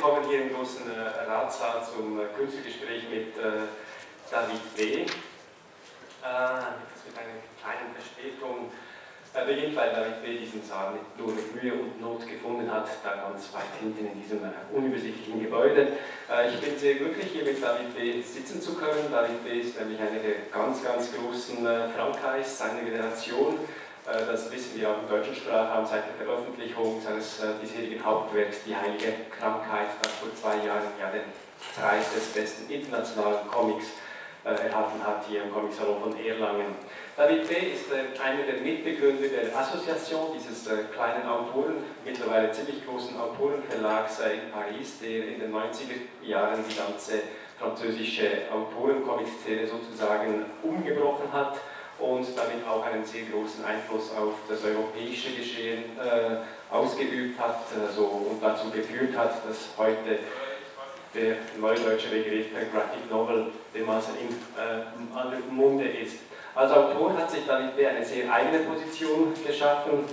willkommen hier im großen äh, Ratssaal zum äh, Künstlergespräch mit äh, David B. Äh, mit einer kleinen Verspätung beginnt, weil David B. diesen Saal mit, nur mit Mühe und Not gefunden hat, da ganz weit hinten in diesem unübersichtlichen Gebäude. Ich bin sehr glücklich, hier mit David B. sitzen zu können. David B. ist nämlich einer der ganz, ganz großen Frankreichs seiner Generation. Äh, das wissen wir auch im deutschen Sprachraum seit der Veröffentlichung seines äh, bisherigen Hauptwerks Die Heilige Krankheit, das vor zwei Jahren ja den Preis des besten internationalen Comics äh, erhalten hat hier im Comicsalon von Erlangen. David B. ist einer der Mitbegründer der Association, dieses kleinen Autoren, mittlerweile ziemlich großen Autorenverlags in Paris, der in den 90er Jahren die ganze französische Autorencomic-Szene sozusagen umgebrochen hat und damit auch einen sehr großen Einfluss auf das europäische Geschehen äh, ausgeübt hat also, und dazu geführt hat, dass heute der neudeutsche Begriff Graphic Novel dermaßen im äh, Munde ist. Als Autor hat sich David B. eine sehr eigene Position geschaffen.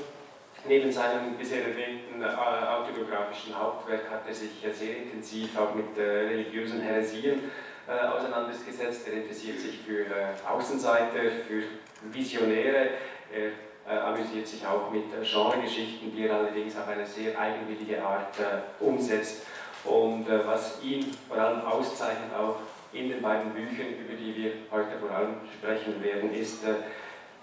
Neben seinem bisher erwähnten äh, autobiografischen Hauptwerk hat er sich sehr intensiv auch mit äh, religiösen Heresien äh, auseinandergesetzt. Er interessiert sich für äh, Außenseiter, für Visionäre. Er äh, amüsiert sich auch mit Genregeschichten, die er allerdings auf eine sehr eigenwillige Art umsetzt. Und was ihn vor allem auszeichnet, auch in den beiden Büchern, über die wir heute vor allem sprechen werden, ist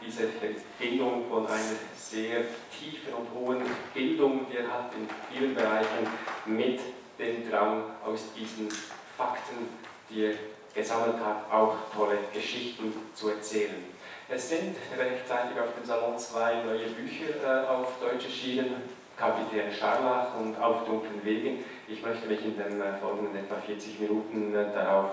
diese Verbindung von einer sehr tiefen und hohen Bildung, die er hat in vielen Bereichen, mit dem Drang aus diesen Fakten er gesammelt hat, auch tolle Geschichten zu erzählen. Es sind rechtzeitig auf dem Salon zwei neue Bücher äh, auf Deutsch erschienen, Kapitän Scharlach und Auf dunklen Wegen. Ich möchte mich in den äh, folgenden etwa 40 Minuten äh, darauf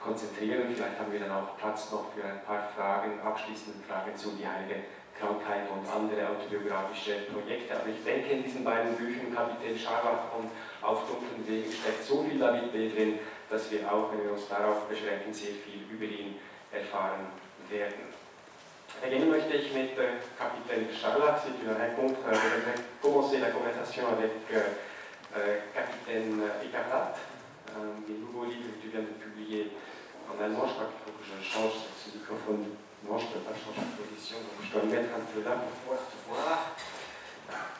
konzentrieren. Vielleicht haben wir dann auch Platz noch für ein paar Fragen, abschließende Fragen zu die Heilige Krankheit und andere autobiografische Projekte. Aber ich denke, in diesen beiden Büchern, Kapitän Scharlach und Auf dunklen Wegen, steckt so viel David B. drin, dass wir auch, wenn wir uns darauf beschränken, sehr viel über ihn erfahren werden. Beginnen möchte ich mit äh, Capitaine Charlac, c'est une rencontre. Je vais commencer la conversation avec euh, Capitaine Écarlate, des nouveaux livres que tu viens de publier en allemand. Je crois qu'il faut que je change ce microphone. Non, je ne peux pas changer de position, donc je dois me mettre un peu là pour pouvoir te voir.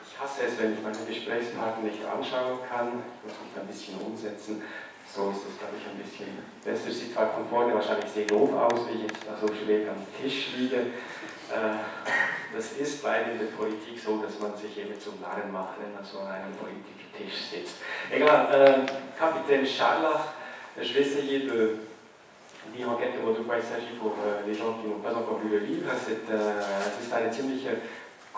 Ich hasse es, wenn ich meine Gesprächspartner nicht anschauen kann. Ich muss mich ein bisschen umsetzen. So ist es, glaube ich, ein bisschen besser. Sieht halt von vorne wahrscheinlich sehr doof aus, wie ich jetzt da so schräg am Tisch liege. Äh, das ist leider in der Politik so, dass man sich eben zum Narren macht, wenn man so an einem Politiktisch sitzt. Egal, äh, Capitaine Scharlach, je vais essayer de dire en quelques mots de quoi il s'agit pour les gens qui n'ont pas encore lu le livre. C'est äh, eine ziemliche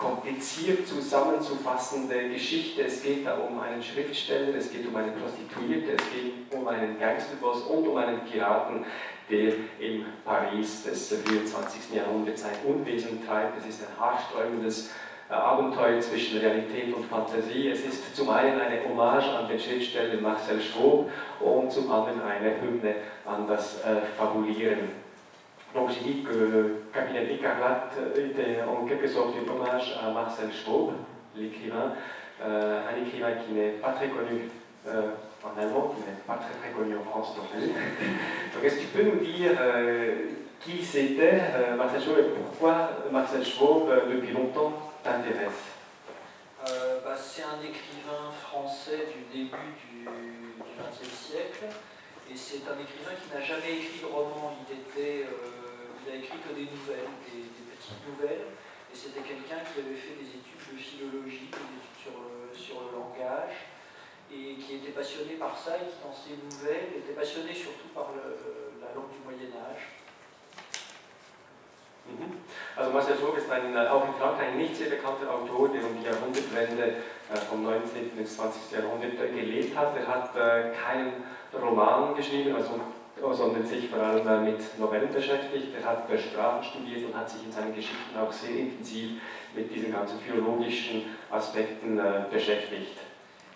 kompliziert zusammenzufassende Geschichte. Es geht da um einen Schriftsteller, es geht um eine Prostituierte, es geht um einen Gangsterboss und um einen Piraten, der in Paris des 24. Jahrhunderts ein Unwesen treibt. Es ist ein haarsträubendes äh, Abenteuer zwischen Realität und Fantasie. Es ist zum einen eine Hommage an den Schriftsteller Marcel Schwob und zum anderen eine Hymne an das äh, Fabulieren. Donc j'ai dit que Capitaine Écarlate était en quelque sorte un hommage à Marcel Schwab, l'écrivain, euh, un écrivain qui n'est pas très connu euh, en allemand, qui n'est pas très très connu en France non plus. Donc est-ce que tu peux nous dire euh, qui c'était Marcel Schwab et pourquoi Marcel Schwab depuis longtemps t'intéresse? Bah, C'est un écrivain français du début du XXe siècle et c'est un écrivain qui n'a jamais écrit de roman. Il était il a écrit que des nouvelles, des, petites nouvelles, et c'était quelqu'un qui avait fait des études de philologie, des études sur le, sur le langage, et qui était passionné par ça, et qui dans ses nouvelles était passionné surtout par la langue du Moyen Âge. Mhm. Also Marcel Schwab ist ein, auch in Frankreich nicht sehr bekannter Autor, der um die Jahrhundertwende äh, vom 19. ins 20. Jahrhundert gelebt hat. Er hat äh, keinen Roman geschrieben, also sondern sich vor allem mit Novellen beschäftigt. Er hat Sprachen studiert und hat sich in seinen Geschichten auch sehr intensiv mit diesen ganzen philologischen Aspekten äh, beschäftigt.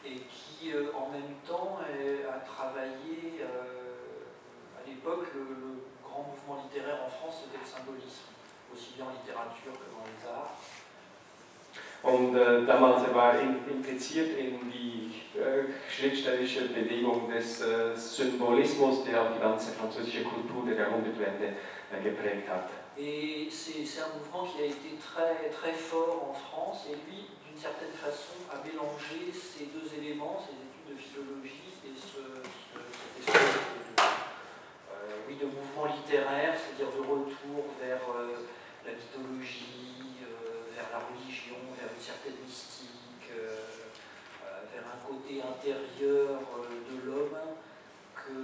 Et qui euh, en même temps a travaillé euh, à l'époque le, le, grand mouvement littéraire en France c'était le symbolisme, aussi bien en littérature que dans les arts. Und äh, damals war in, des der französische. Et c'est un mouvement qui a été très, très fort en France, et lui, d'une certaine façon, a mélangé ces deux éléments, ces études de philologie et ce, euh, de mouvement littéraire, c'est-à-dire de retour vers euh, la mythologie, euh, vers la religion, vers une certaine mystique, euh, euh, vers un côté intérieur euh, de l'homme que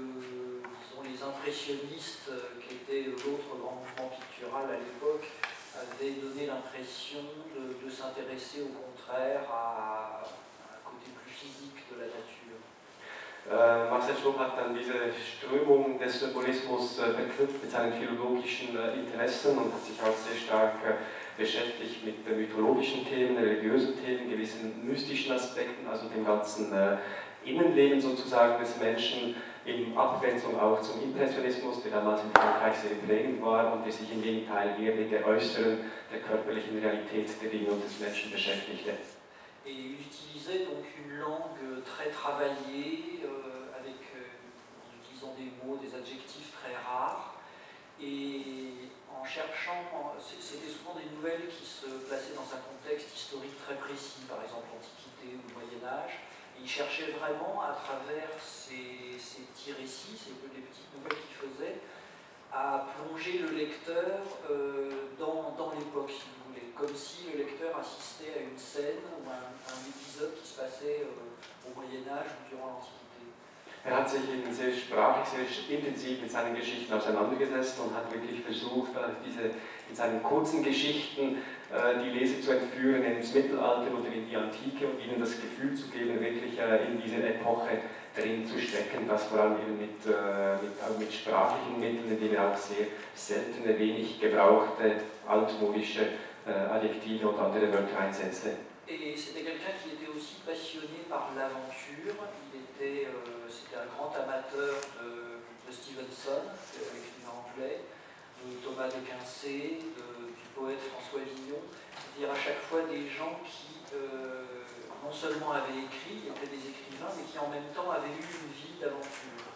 disons, les impressionnistes, qui étaient l'autre grand mouvement pictural à l'époque, avaient donné l'impression de, de s'intéresser au contraire à, à un côté plus physique de la nature. Äh, Marcel Schwab hat dann diese Strömung des Symbolismus äh, verknüpft mit seinen philologischen äh, Interessen und hat sich auch sehr stark äh, beschäftigt mit mythologischen Themen, religiösen Themen, gewissen mystischen Aspekten, also dem ganzen äh, Innenleben sozusagen des Menschen, in Abgrenzung auch zum Impressionismus, der damals in Frankreich sehr prägend war und der sich im Gegenteil eher mit der äußeren, der körperlichen Realität der Dinge und des Menschen beschäftigte. Et il utilisait donc une langue très travaillée, euh, avec, euh, en utilisant des mots, des adjectifs très rares, et cherchant, c'était souvent des nouvelles qui se plaçaient dans un contexte historique très précis, par exemple l'Antiquité ou le Moyen Âge, et il cherchait vraiment à travers ces, ces petits récits, ces petites nouvelles qu'il faisait, à plonger le lecteur euh, dans, dans l'époque, si vous voulez, comme si le lecteur assistait à une scène ou à un, épisode qui se passait euh, au Moyen Âge ou durant l'Antiquité. Er hat sich in sehr sprachlich sehr intensiv mit seinen Geschichten auseinandergesetzt und hat wirklich versucht, äh, diese, in seinen kurzen Geschichten äh, die Leser zu entführen ins Mittelalter oder in die Antike und ihnen das Gefühl zu geben, wirklich äh, in diese Epoche drin zu stecken, das vor allem eben mit, mit, mit sprachlichen Mitteln, indem er auch sehr seltene, wenig gebrauchte, altmodische Adjektive und andere Wörter einsetzte. Et c'était quelqu'un qui était aussi passionné par l'aventure. Un grand amateur de, Stevenson, l'écrivain anglais, de Thomas de Quincey, du poète François Villon, c'est-à-dire à chaque fois des gens qui euh, non seulement avaient écrit, étaient des écrivains, mais qui en même temps avaient eu une vie d'aventure.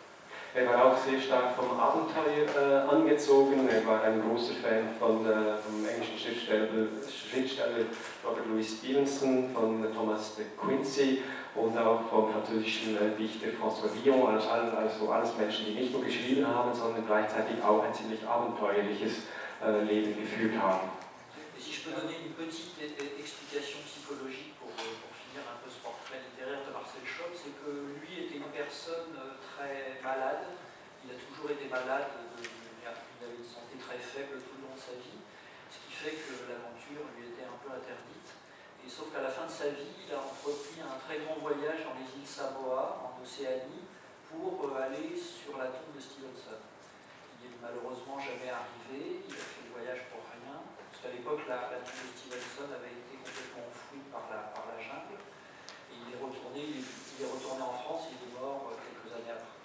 Er war auch sehr stark vom Abenteuer äh, angezogen. Er war ein großer Fan von, äh, vom englischen Schriftsteller, Schriftsteller Robert Louis Stevenson, von Thomas de Quincey und auch vom französischen äh, Dichter François Villon. Also, also alles Menschen, die nicht nur geschrieben haben, sondern gleichzeitig auch ein ziemlich abenteuerliches äh, Leben geführt haben. Si je peux donner une petite explication psychologique pour, euh, pour un peu ce portrait littéraire de Marcel Schopp, c'est que lui était une personne euh, très malade. Il a toujours été malade, il avait une santé très faible tout le long de sa vie, ce qui fait que l'aventure lui était un peu interdite. Et sauf qu'à la fin de sa vie, il a entrepris un très grand voyage dans les îles Samoa, en Océanie, pour euh, aller sur la tombe de Stevenson. Il est malheureusement jamais arrivé, il a fait le voyage pour rien, parce qu'à l'époque, la, tombe de Stevenson avait été complètement enfouie par la, par la est retourné, il est, retourné en France, il est mort quelques années après.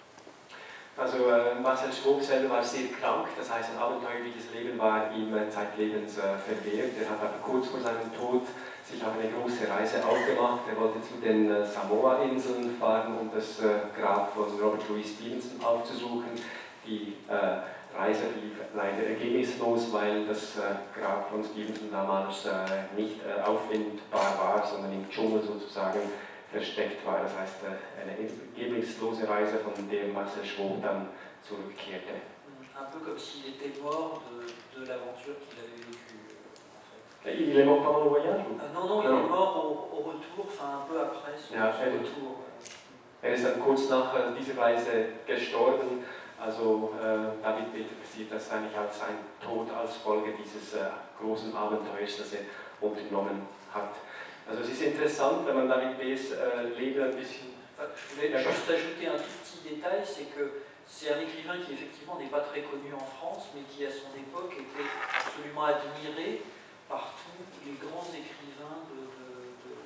Also äh, Marcel Schwob selber war sehr krank, das heißt ein abenteuerliches Leben war ihm äh, zeitlebens äh, verwehrt. Er hat aber kurz vor seinem Tod sich auf eine große Reise aufgemacht. Er wollte zu den äh, Samoa-Inseln fahren, um das äh, Grab von Robert Louis Stevenson aufzusuchen. Die äh, Reise lief leider ergebnislos, weil das Grab von Stevenson damals nicht auffindbar war, sondern im Dschungel sozusagen versteckt war. Das heißt, eine ergebnislose Reise, von der Marcel Schwob dann zurückkehrte. Un peu comme s'il était mort de, de l'aventure qu'il avait vécue. Il est mort pendant le voyage ou? ah, Non, non, il est mort au, au, retour, enfin un peu après son, ja, son retour. Er ist dann kurz nach dieser Reise gestorben. Also äh, David Peter sieht das eigentlich als sein Tod als Folge dieses äh, großen Abenteuers, das er unternommen hat. Also es ist interessant, wenn man David äh. Je voulais juste ajouter un tout petit détail, c'est que c'est un écrivain qui effectivement n'est pas très connu en France, mais qui à son époque était absolument admiré par tous les grands écrivains de,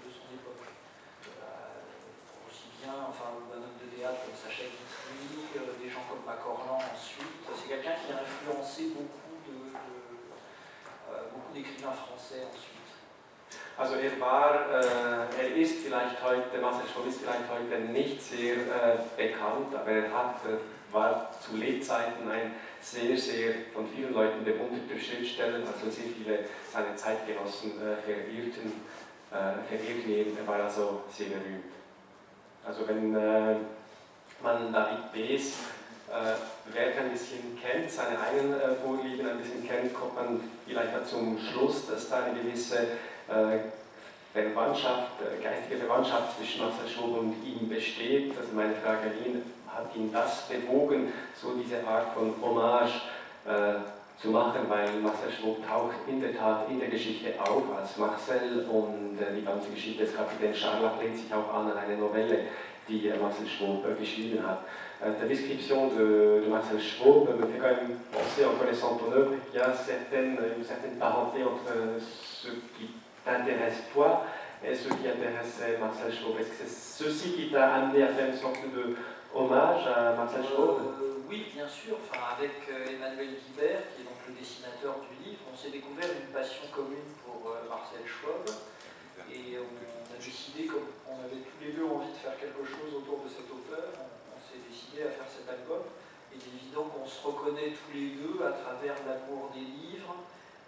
son époque. Euh, aussi bien enfin, le bonhomme de théâtre comme Sacha Guitry, euh, des gens comme Macorlan ensuite. C'est quelqu'un qui a influencé beaucoup euh, beaucoup d'écrivains français ensuite. Also er war, äh, er ist vielleicht heute, Marcel Schwob ist vielleicht heute nicht sehr äh, bekannt, aber er hat, äh, war zu Lebzeiten ein sehr, sehr von vielen Leuten bewunderter Schriftsteller, also sehr viele seiner Zeitgenossen äh, verehrten, äh, verehrten ihn, er war also sehr berühmt. Also wenn äh, man David B.'s äh, Werk ein bisschen kennt, seine eigenen äh, Vorlieben ein bisschen kennt, kommt man vielleicht zum Schluss, dass da eine gewisse Verwandtschaft, äh, geistige Verwandtschaft zwischen Marcel Schob und ihm besteht. Also meine Frage an ihn, hat ihn das bewogen, so diese Art von Hommage äh, zu machen, weil Marcel Schwob taucht in der Tat in der Geschichte auf als Marcel und äh, die ganze Geschichte des Kapitän Scharlach lehnt sich auch an an eine Novelle, die äh, Marcel Schwob äh, geschrieben hat. Euh, ta description de, de, Marcel Schwob me fait quand même penser, en connaissant ton œuvre, qu'il y a certaine, une certaine parenté entre ce qui t'intéresse toi et ce qui intéressait Marcel Schwob. Est-ce que c'est ceci qui t'a amené à faire une sorte de hommage à Marcel Schwob euh, Oui, bien sûr. Enfin, avec euh, Emmanuel Guibert, qui est donc le dessinateur du livre, on s'est découvert une passion commune pour euh, Marcel Schwob.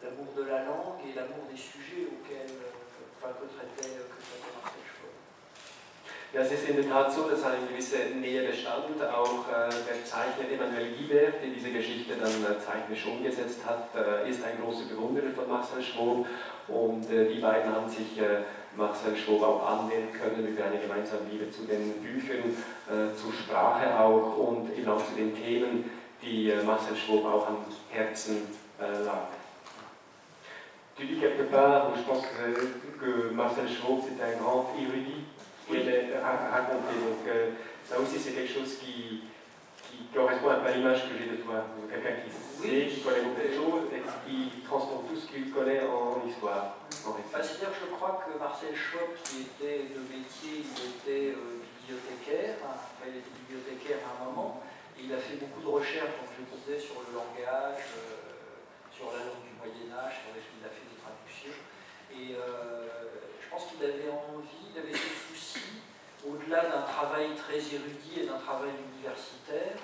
L'amour de la langue et l'amour des sujets auxquels, euh, enfin, que traitait, que traitait Marcel Schwab. Ja, es ist in der Tat so, dass eine gewisse Nähe bestand. Auch äh, der Zeichner Emmanuel Guibert, der diese Geschichte dann äh, zeichnerisch umgesetzt hat, äh, ist ein großer Bewunderer von Marcel Schwob und äh, die beiden haben sich äh, Marcel Schwob auch annehmen können über eine gemeinsame Liebe zu den Büchern, äh, zur Sprache auch und eben auch zu den Themen, die Marcel Schwob auch am Herzen äh, lag. Tu dis quelque part, je pense que, que Marcel Schwob c'est un grand érudit, oui. il est raconté, donc euh, ça aussi c'est quelque chose qui, qui correspond un peu à l'image que j'ai de toi, quelqu'un qui oui. qui connaît beaucoup de choses et qui transforme tout ce qu'il connaît en, histoire. Bah, C'est-à-dire que je crois que Marcel Schwab, qui était de métier, il était euh, bibliothécaire, enfin, il était bibliothécaire à un moment, il a fait beaucoup de recherches, comme je disais, sur le langage, euh, sur la langue du Moyen-Âge, sur lesquelles il a fait des traductions. Et euh, je pense qu'il avait envie, il avait ce souci, au-delà d'un travail très érudit et d'un travail universitaire,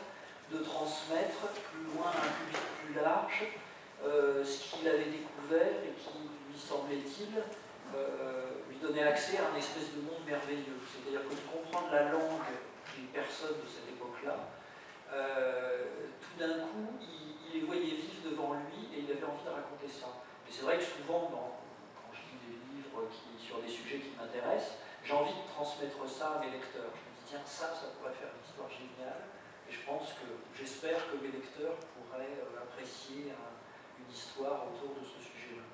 de transmettre plus loin un public plus large euh, ce qu'il avait découvert et qui, lui semblait-il, euh, lui donnait accès à un espèce de monde merveilleux. C'est-à-dire que de comprendre la langue des personnes de cette époque-là, tout d'un coup, il, il, voyait vivre devant lui et il avait Et c'est vrai que souvent, quand je lis des livres qui, sur des sujets qui m'intéressent, j'ai envie de transmettre ça à mes lecteurs. Je me dis, tiens, ça, ça pourrait faire une histoire géniale je pense que, j'espère que mes lecteurs pourraient euh, apprécier une histoire autour de ce sujet-là.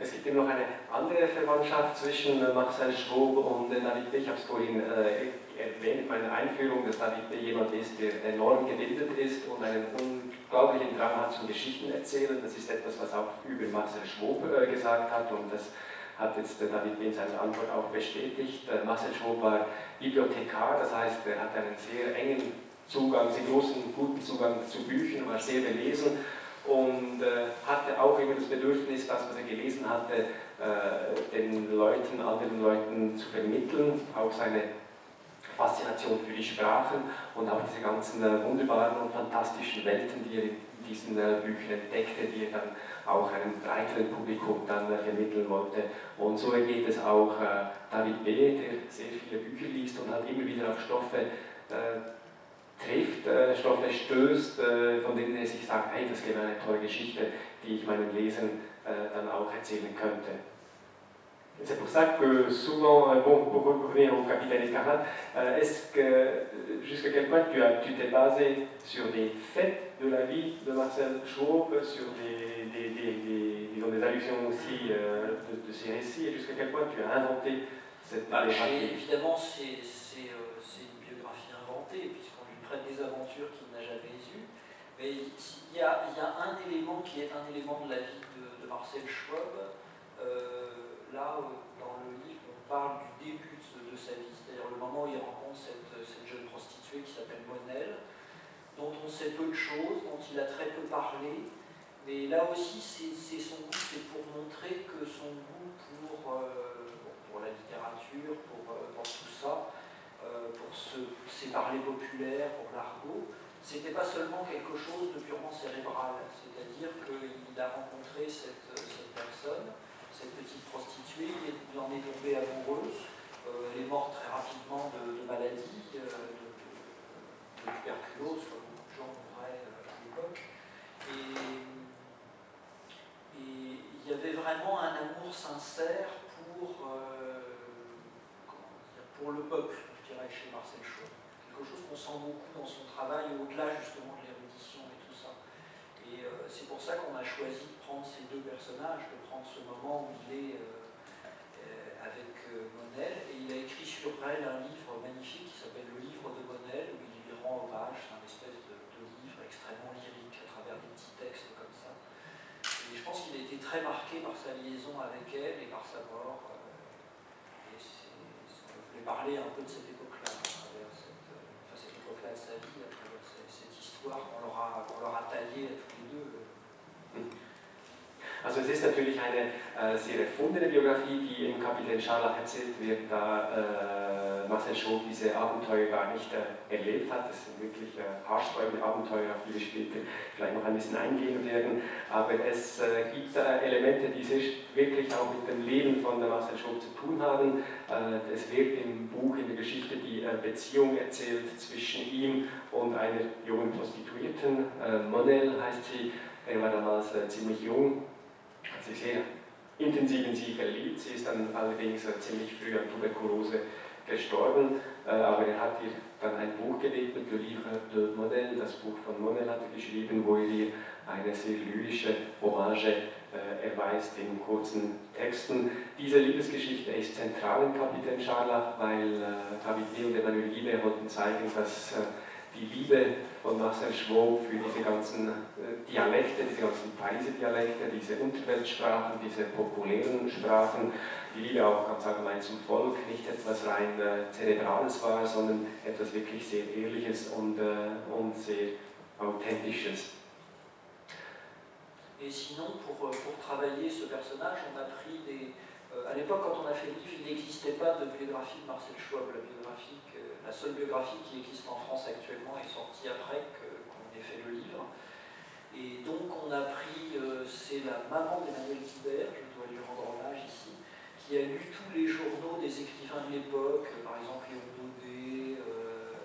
Es gibt noch eine andere Verwandtschaft zwischen Marcel Schwob und David B. Ich habe es vorhin äh, erwähnt in meiner Einführung, dass David jemand ist, der enorm gebildet ist und einen unglaublichen Drang hat zum Geschichten erzählen. Das ist etwas, was auch über Marcel Schwob äh, gesagt hat und das hat jetzt David in seiner Antwort auch bestätigt. Äh, Marcel Schwob war Bibliothekar, das heißt, er hat einen sehr engen Zugang, sehr großen, guten Zugang zu Büchern, war sehr belesen und äh, hatte auch immer das Bedürfnis, das, was er gelesen hatte, den Leuten, anderen Leuten zu vermitteln, auch seine Faszination für die Sprachen und auch diese ganzen äh, wunderbaren und fantastischen Welten, die er in diesen äh, Büchern entdeckte, die er dann auch einem breiteren Publikum dann äh, vermitteln wollte. Und so geht es auch äh, David B., der sehr viele Bücher liest und hat immer wieder auf Stoffe trifft, äh, Stoffe stößt, äh, von denen er sich sagt, hey, das wäre eine tolle Geschichte, die ich meinen Lesern äh, dann auch erzählen könnte. C'est pour ça que souvent, euh, bon, pour revenir au capitaine Escarlate, euh, est-ce que jusqu'à quel point tu, as, tu t'es basé sur des faits de la vie de Marcel Schwab, sur des, des, des, des, disons, des allusions aussi euh, de, de, ces récits, et jusqu'à quel point tu as inventé cette bah, Évidemment, c'est, c'est, euh, c'est une biographie inventée, des aventures qu'il n'a jamais eues. Mais il y, a, il y, a, un élément qui est un élément de la vie de, de Marcel Schwab. Euh, là, dans le livre, on parle du début de, sa vie, c'est-à-dire le moment où il rencontre cette, jeune prostituée qui s'appelle Monel, dont on sait peu de choses, dont il a très peu parlé, Mais là aussi, c'est son goût, c'est pour montrer que son goût pour, euh, la littérature, pour, euh, tout ça, euh, pour ses parlers populaires, pour l'argot, c'était pas seulement quelque chose de purement cérébral. C'est-à-dire qu'il a rencontré cette, personne, cette petite prostituée, il en est tombé amoureuse, elle est morte très rapidement de, maladie, de, de, tuberculose, comme beaucoup de gens mouraient à l'époque. Et il y avait vraiment un amour sincère pour, euh, pour le peuple, je dirais, chez Marcel Chaud. Quelque chose qu'on sent beaucoup dans son travail, au-delà justement de l'érudition. Et euh, c'est pour ça qu'on a choisi de prendre ces deux personnages, de prendre ce moment où il est euh, avec Monel. Et il a écrit sur elle un livre magnifique qui s'appelle Le livre de Monel, où il lui rend hommage. C'est un espèce de, livre extrêmement lyrique à travers des petits textes comme ça. Et je pense qu'il a été très marqué par sa liaison avec elle et par sa mort. Euh, et ça voulait parler un peu de cette époque-là, à travers cette, enfin, cette époque-là de sa vie, à travers cette, histoire qu'on leur, a, taillée à. Also es ist natürlich eine äh, sehr erfundene Biografie, die im Kapitän Scharlach erzählt wird, da äh, Marcel Schob diese Abenteuer gar nicht äh, erlebt hat. Das sind wirklich äh, haarsträubende Abenteuer, auf die wir später vielleicht noch ein bisschen eingehen werden. Aber es äh, gibt äh, Elemente, die sich wirklich auch mit dem Leben von Marcel Schob zu tun haben. es wird im Buch, in der Geschichte, die Beziehung erzählt zwischen ihm und einer jungen Prostituierten. Monel heißt sie. Er war damals ziemlich jung hat sich sehr intensiv in sie verliebt. Sie ist dann allerdings ziemlich früh an Tuberkulose gestorben, äh, aber er hat ihr dann ein Buch gewidmet, Le Livre de Monel, das Buch von Monel hat er geschrieben, wo er ihr eine sehr lyrische Hommage äh, erweist in kurzen Texten. Diese Liebesgeschichte ist zentral im Kapitän Scharlach, weil äh, David und Emmanuel Guibert wollten zeigen, dass die Liebe von Marcel Schwob für diese ganzen äh, Dialekte, diese ganzen Pariser-Dialekte, diese Unterweltsprachen, diese populären Sprachen, die Liebe auch ganz allgemein zum Volk, nicht etwas rein äh, Zerebrales war, sondern etwas wirklich sehr Ehrliches und, äh, und sehr Authentisches. Et sinon, pour, euh, pour travailler ce personnage, on a pris des. Euh, à l'époque, quand on a fait le livre, il n'existait pas de biographie de Marcel Schwab. La biographie la seule biographie qui existe en France actuellement est sortie après qu'on ait fait le livre. Et donc on a pris, euh, c'est la maman d'Emmanuel Guibert, je dois lui rendre hommage ici, qui a lu tous les journaux des écrivains de l'époque, par exemple Léon Daudet, euh,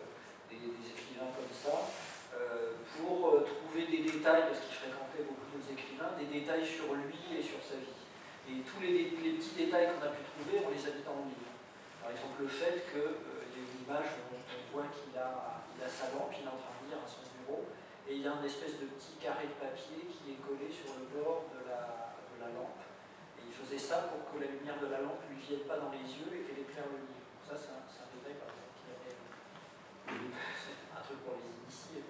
des, écrivains comme ça, euh, pour trouver des détails, parce qu'il fréquentait beaucoup d'autres écrivains, des détails sur lui et sur sa vie. Et tous les, les petits détails qu'on a pu trouver, on les a mis dans le livre. Par exemple, le fait que on, voit qu'il a, sa lampe, il est en train de lire à son bureau, et il y a un espèce de petit carré de papier qui est collé sur le bord de la, de la lampe. Et il faisait ça pour que la lumière de la lampe ne lui vienne pas dans les yeux et qu'elle éclaire le livre. Ça, c'est un, un, détail, par exemple, qu'il avait. C'est un truc pour les initiés.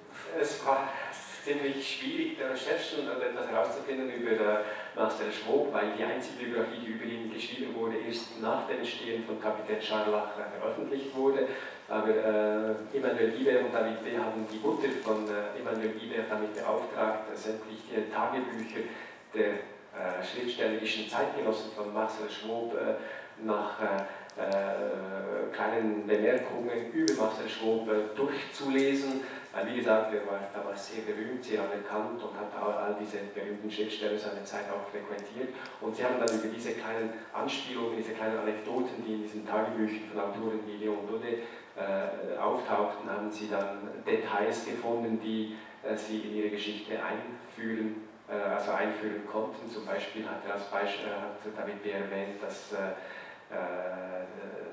Ziemlich schwierig, der Recherche und etwas herauszufinden über Marcel Schwob, weil die einzige Biografie, die über ihn geschrieben wurde, erst nach dem Entstehen von Kapitän Scharlach veröffentlicht wurde. Aber äh, Emmanuel Guibert und David B. haben die Mutter von äh, Emmanuel Guibert damit beauftragt, sämtliche Tagebücher der äh, schriftstellerischen Zeitgenossen von Marcel Schwob äh, nach äh, äh, kleinen Bemerkungen über Marcel Schwob durchzulesen wie gesagt, er war damals sehr berühmt, sehr anerkannt und hat all diese berühmten Schriftsteller seiner Zeit auch frequentiert. Und sie haben dann über diese kleinen Anspielungen, diese kleinen Anekdoten, die in diesen Tagebüchern von Autoren wie Léon Daudet äh, auftauchten, haben sie dann Details gefunden, die äh, sie in ihre Geschichte einführen, äh, also einführen konnten. Zum Beispiel hat er als Beispiel, hat David B. erwähnt, dass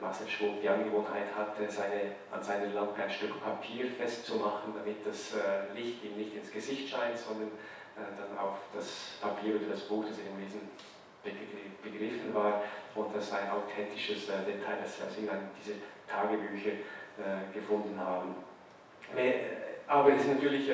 äh, äh, Schwab die Angewohnheit hatte, seine, an seiner Lampe ein Stück Papier festzumachen, damit das äh, Licht ihm nicht ins Gesicht scheint, sondern äh, dann auf das Papier oder das Buch, das er im Lesen begriffen war, und das ein authentisches Detail, das sie aus irgendeinem dieser Tagebücher gefunden haben. Aber es ist natürlich,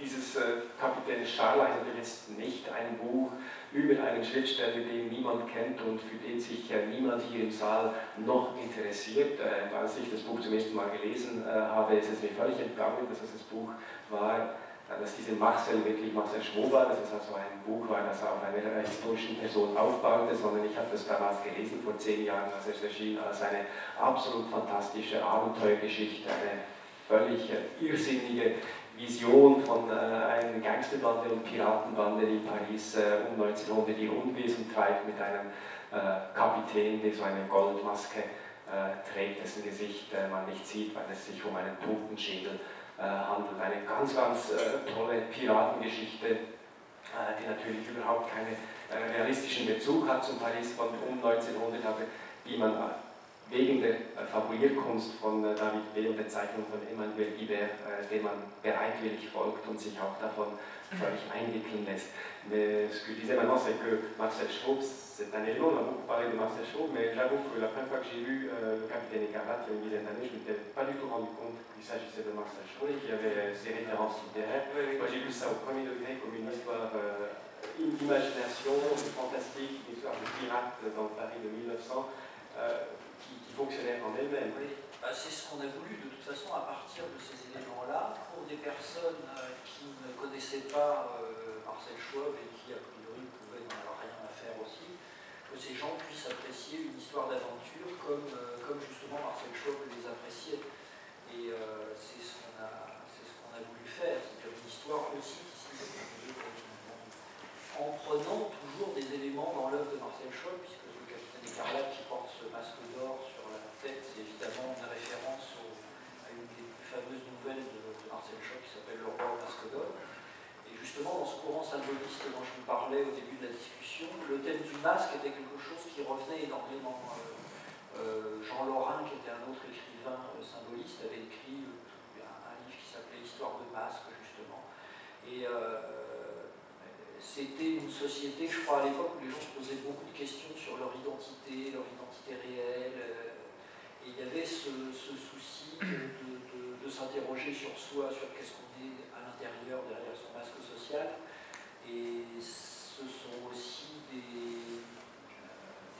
dieses Kapitän Scharla ist natürlich jetzt nicht ein Buch, über einen Schriftsteller, den niemand kennt und für den sich niemand hier im Saal noch interessiert. Äh, als ich das Buch zum ersten Mal gelesen äh, habe, ist es mir völlig entgangen, dass es das Buch war dass diese Marcel wirklich Marcel Schwob war, dass es also ein Buch war, das auf einer historischen Person aufbaute, sondern ich habe das damals gelesen, vor zehn Jahren, als es erschien, als eine absolut fantastische Abenteuergeschichte, eine völlig irrsinnige Vision von äh, einer Gangsterbande und Piratenbande in Paris um 1900, die Unwesen treibt mit einem äh, Kapitän, der so eine Goldmaske äh, trägt, dessen Gesicht man nicht sieht, weil es sich um einen Totenschädel handelt. Eine ganz, ganz tolle Piratengeschichte, die natürlich überhaupt keinen realistischen Bezug hat zum Paris von um 1900, aber die man wegen der Fabulierkunst von David B. und der Zeichnung von Emmanuel Guibert, dem man bereitwillig folgt und sich auch davon völlig einwickeln lässt. Mais ce que je disais maintenant, c'est que Marcel Schwab, c'est un élément, on a beaucoup parlé de Marcel Schwab, mais j'avoue que la première fois que j'ai lu euh, Le Capitaine Écarlate il y a une dizaine d'années, je ne m'étais pas du tout rendu compte qu'il s'agissait de Marcel Schwab et qu'il y avait ces références littéraires. Moi j'ai lu ça au premier degré comme une histoire euh, d'imagination, fantastique, une histoire de pirate dans le Paris de 1900 euh, qui, qui, fonctionnait en elle-même. Bah, c'est ce qu'on a voulu de toute façon à partir de ces éléments-là pour des personnes euh, qui ne connaissaient pas euh, Marcel Schwab et qui a priori pouvaient n'en avoir rien à faire aussi, que ces gens puissent apprécier une histoire d'aventure comme, euh, comme justement Marcel Schwab les appréciait. Et c'est ce qu'on a, ce a voulu faire, c'est-à-dire une histoire aussi en prenant toujours des éléments dans l'œuvre de Marcel Schwab, puisque le capitaine écarlate qui porte ce masque d'or sur la tête, c'est évidemment une référence au, à fameuses nouvelles de, Marcel Schwab qui s'appelle Le roi au masque d'or justement, dans ce courant symboliste dont je vous parlais au début de la discussion, le thème du masque était quelque chose qui revenait énormément. Euh, euh, Jean Lorrain, qui était un autre écrivain euh, symboliste, avait écrit un, livre qui s'appelait Histoire de masque, justement. Et c'était une société, je crois, à l'époque où les gens se posaient beaucoup de questions sur leur identité, leur identité réelle. et il y avait ce, souci de, de s'interroger sur soi, sur qu'est-ce qu'on est à l'intérieur, derrière son masque et ce sont aussi des,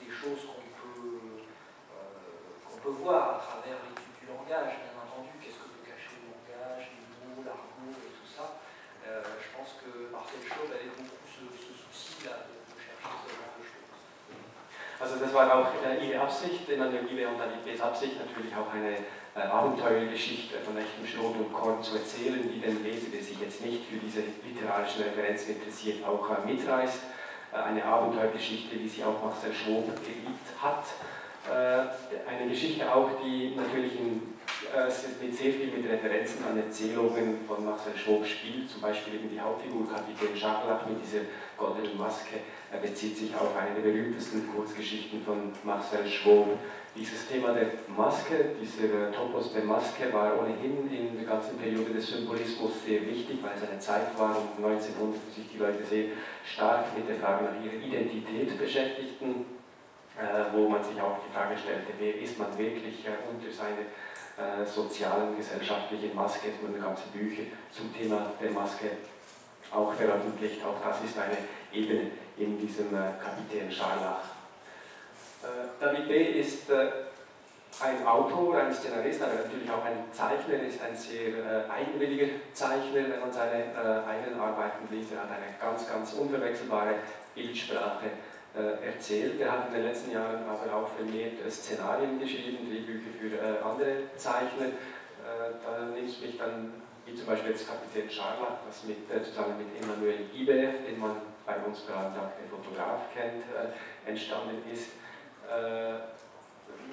des choses qu'on peut, euh, qu'on peut voir à travers l'étude du langage, bien entendu. Qu'est-ce que peut cacher le langage, les mots, l'argot et tout ça. Euh, je pense que Marcel Schaub avait beaucoup ce, souci-là de, chercher ce genre de choses. Also das war auch äh, Ihre Absicht, Emanuel Gibe und David B.'s Absicht, natürlich auch eine Abenteuergeschichte von echtem Schrot und Korn zu erzählen, die den Leser, der sich jetzt nicht für diese literarischen Referenzen interessiert, auch äh, mitreißt. Äh, eine Abenteuergeschichte, die sich auch Marcel Schwob geliebt hat. Eine Geschichte auch, die natürlich in, mit sehr viel mit Referenzen an Erzählungen von Marcel Schwob spielt, zum Beispiel eben die Hauptfigur Kapitän Scharlach mit dieser goldenen Maske, bezieht sich auf eine der berühmtesten Kurzgeschichten von Marcel Schwob, dieses Thema der Maske, dieser Topos der Maske war ohnehin in der ganzen Periode des Symbolismus sehr wichtig, weil es eine Zeit war, um 1900, wo sich die Leute sehr stark mit der Frage nach ihrer Identität beschäftigten, äh, wo man sich auch die Frage stellte, wer ist man wirklich äh, unter seiner äh, sozialen, gesellschaftlichen Maske. Es wurden ganze Bücher zum Thema der Maske auch veröffentlicht. Auch das ist eine Ebene in diesem Kapitän Scharlach. Äh, David B. ist äh, ein Autor, ein Szenarist, aber natürlich auch ein Zeichner, er ist ein sehr äh, eigenwilliger Zeichner, wenn man seine eigenen Arbeiten liest. Er hat eine ganz, ganz unverwechselbare Bildsprache erzählt. Er hat in den letzten Jahren aber auch vermehrt Szenarien geschrieben, Drehbücher für andere Zeichner. Da nimmst du mich dann, wie zum Beispiel jetzt Kapitän Scharlach, das mit, zusammen mit Emmanuel Ibert, den man bei uns gerade dank der Fotograf kennt, entstanden ist äh,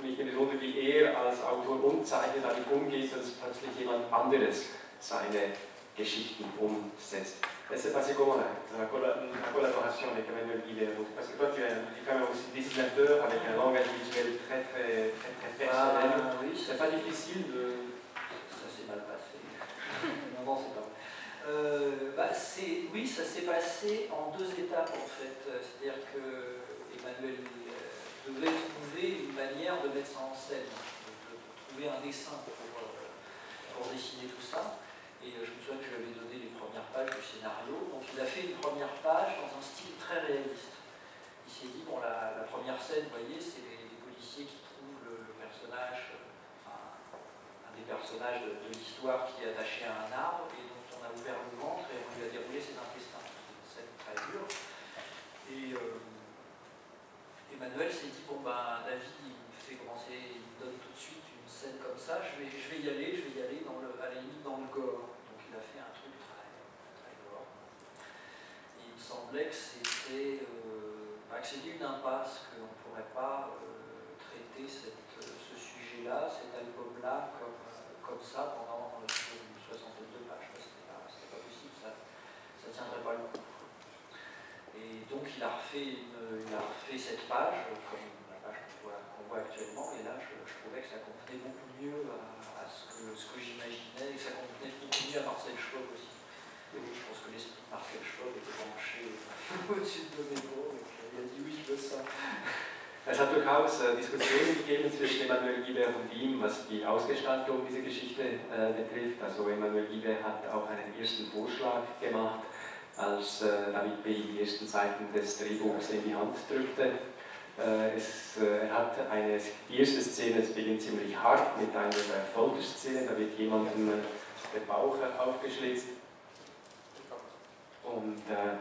nicht in Runde wie er als Autor und Zeichner damit umgeht, dass plötzlich jemand anderes seine Geschichten umsetzt. Et c'est passé comment là, la, collaboration avec Emmanuel Guillet Parce que toi, tu es, quand même aussi dessinateur avec un langage visuel très très, très, très personnel. Ah, oui, c'est pas difficile de. Ça s'est mal passé. non, non, c'est pas euh, bah, Oui, ça s'est passé en deux étapes en fait. C'est-à-dire que Emmanuel devait trouver une manière de mettre ça en scène, de, trouver un dessin pour, euh, pour, dessiner tout ça. Et euh, je me souviens que je lui avais donné les premières pages du scénario. Donc il a fait une première page dans un style très réaliste. Il s'est dit, bon, la, première scène, vous voyez, c'est les, policiers qui trouvent le, personnage, enfin, un des personnages de, l'histoire qui est attaché à un arbre et dont on a ouvert le ventre et on lui a déroulé ses intestins. C'est une scène très dure. Et euh, Emmanuel s'est dit bon ben David il me fait commencer, il me donne tout de suite une scène comme ça, je vais, y aller, je vais y aller dans le, à la limite dans le gore. A fait un truc très, très il me semblait que c'était euh, bah, une impasse, qu'on ne pourrait pas euh, traiter cette, ce sujet-là, cet album-là comme, euh, ça pendant euh, 62 pages. C'était pas, pas possible, ça ne tiendrait pas le coup. Et donc il a refait, une- il a refait cette page, comme la page qu'on voit, voit actuellement, et là je, je trouvais que ça convenait beaucoup mieux à, que, ce que j'imaginais, et ça convenait beaucoup mieux à Marcel Schwab aussi. Oui, je pense que l'esprit de Marcel Schwab était penché au-dessus de mes mots, et qu'il a dit oui, je veux ça. Es hat durchaus äh, Diskussionen gegeben zwischen Emanuel Guibert und ihm, was die Ausgestaltung dieser Geschichte äh, betrifft. Also Emanuel Guibert hat auch einen ersten Vorschlag gemacht, als äh, David B. die ersten Seiten des Drehbuchs in die Hand drückte. Äh, es, äh, hat eine, erste Szene, es beginnt ziemlich hart mit einer Folterszene, da wird jemandem der Bauch aufgeschlitzt und äh,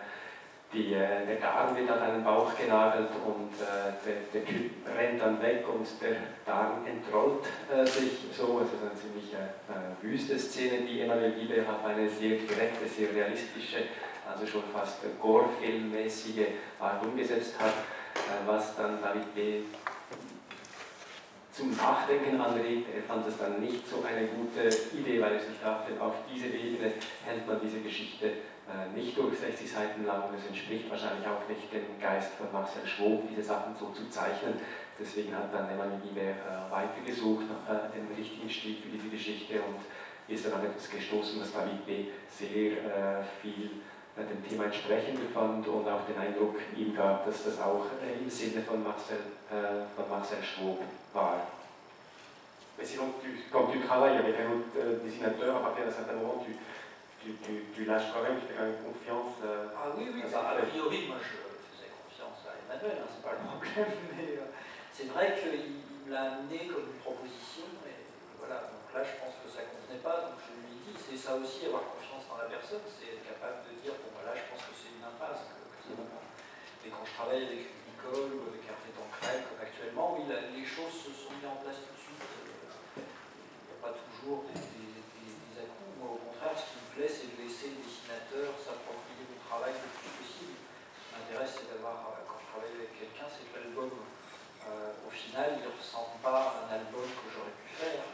die, der Darm wird an einen Bauch genagelt und der, der Typ rennt dann weg und der Darm entrollt sich so. Also eine ziemlich wüste Szene, die Emanuel Gibe hat eine sehr direkte, sehr realistische, also schon fast Gore-Filmmäßige Art umgesetzt hat, was dann David B. zum Nachdenken anregt. Er fand es dann nicht so eine gute Idee, weil er sich dachte, auf diese Ebene hält man diese Geschichte äh, nicht durch 60 Seiten lang. Das entspricht wahrscheinlich auch nicht dem Geist von Marcel Schwob, diese Sachen so zu zeichnen. Deswegen hat dann Emmanuel Guibert äh, weitergesucht nach äh, dem richtigen Stil für diese Geschichte und ist dann an etwas gestoßen, das David B. sehr äh, viel äh, dem Thema entsprechend fand und auch den Eindruck ihm gab, dass das auch äh, im Sinne von Marcel, äh, von Marcel Schwob war. Mais sinon, tu, quand tu travailles avec un autre euh, dessinateur, à partir d'un certain moment, tu, tu, tu, tu lâches quand même, tu fais quand même confiance. euh, Ah oui, oui, bah, a priori, moi je faisais confiance à Emmanuel, hein, c'est pas le problème, mais euh, c'est vrai qu'il il me l'a amené comme une proposition, et voilà, donc là je pense que ça convenait pas, donc je lui ai dit, c'est ça aussi, avoir confiance la personne, c'est être capable de dire, bon voilà, je pense que c'est une impasse, que. Et quand je travaille avec Nicole ou avec Hervé Tancrel, comme actuellement, oui, les choses se sont mises en place tout de suite. Il n'y a pas toujours des, des, des à-coups. Moi, au contraire, ce qui me plaît, c'est de laisser le dessinateur s'approprier mon travail le plus possible. Ce qui m'intéresse, c'est d'avoir, euh, quand je travaille avec quelqu'un, c'est que l'album, euh, au final, il ne ressemble pas à un album que j'aurais pu faire.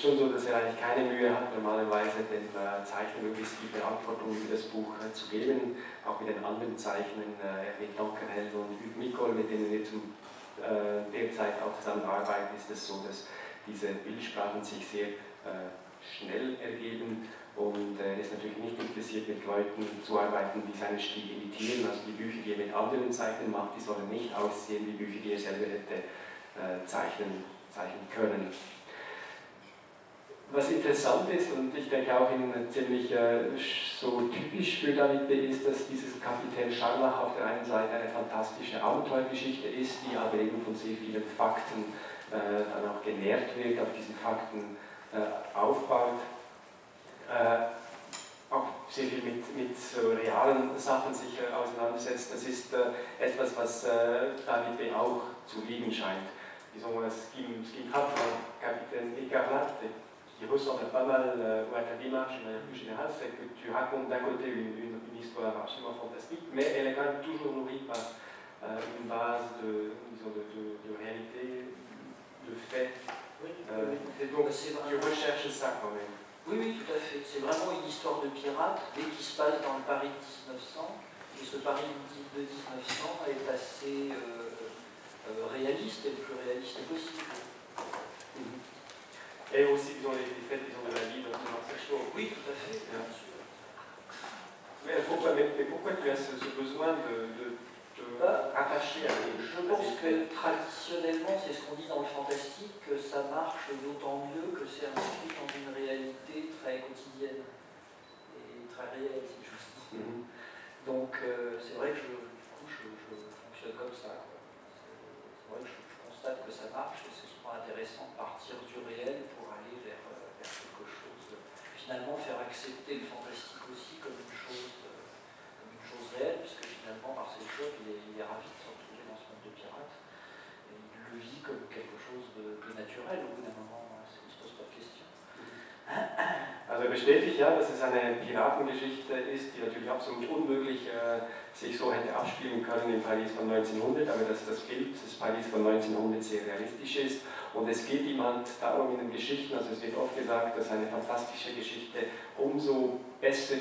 Ist schon so, dass er eigentlich keine Mühe hat, normalerweise dem äh, Zeichner möglichst die Verantwortung über das Buch äh, zu geben, auch mit den anderen Zeichnern, äh, Hervé Tankerhell und Hugues Nicole, mit denen wir zum, äh, derzeit auch zusammenarbeiten, ist es so, dass diese Bildsprachen sich sehr äh, schnell ergeben und äh, er ist natürlich nicht interessiert, mit Leuten zu arbeiten, die seinen Stil imitieren. Also die Bücher, die er mit anderen Zeichnern macht, die sollen nicht aussehen wie Bücher, die er selber hätte äh, zeichnen, zeichnen können. Was interessant ist und ich denke auch in, ziemlich äh, so typisch für David B. ist, dass dieses Kapitän Scharlach auf der einen Seite eine fantastische Abenteuergeschichte ist, die aber eben von sehr vielen Fakten äh, dann auch genährt wird, auf diesen Fakten äh, aufbaut. Äh, auch sehr viel mit, mit so realen Sachen sich äh, auseinandersetzt. Das ist äh, etwas, was äh, David B. auch zu lieben scheint. Disons, ce qui, ce qui me frappe Capitaine Écarlate, qui ressemble pas mal euh, à ta démarche de manière plus générale, c'est que tu racontes d'un côté une, une- une histoire absolument fantastique, mais elle est quand même toujours nourrie par euh, une base de, disons, de, de- de réalité, de fait. Oui, Euh, oui. donc, C'est tu recherches ça quand même. Oui, oui, tout à fait. C'est vraiment une histoire de pirate, dès qui se passe dans le Paris de 1900. Et ce Paris de 1900 est assez euh, euh, réaliste et le plus réaliste possible. Et aussi, disons, les, les faits disons, de la vie de Marcel Schwab. Oui, tout à fait, bien sûr. Mais pourquoi, mais, pourquoi tu as ce, ce besoin de, de te Bah, rattacher à des Je pense que traditionnellement, c'est ce qu'on dit dans le fantastique, que ça marche d'autant mieux que c'est inscrit dans une réalité très quotidienne. Et très réel, si je dis. Mhm. Donc euh, c'est vrai que je, du coup, je, je fonctionne comme ça. C'est vrai que je, je constate que ça marche et c'est souvent intéressant de partir du réel pour aller vers, euh, vers quelque chose. finalement, faire accepter le fantastique aussi comme une chose, euh, comme une chose réelle, puisque finalement, Marcel Schopp, il est, il est ravi de se retrouver dans ce monde de pirates. Et il le vit comme quelque chose de, de naturel au bout d'un moment. Il ne se pose pas de questions. Also bestätigt ja, dass es eine Piratengeschichte ist, die natürlich absolut unmöglich äh, sich so hätte abspielen können in Paris von 1900, aber dass das Bild des Paris von 1900 sehr realistisch ist. Und es geht ihm halt darum in den Geschichten, also es wird oft gesagt, dass eine fantastische Geschichte umso besser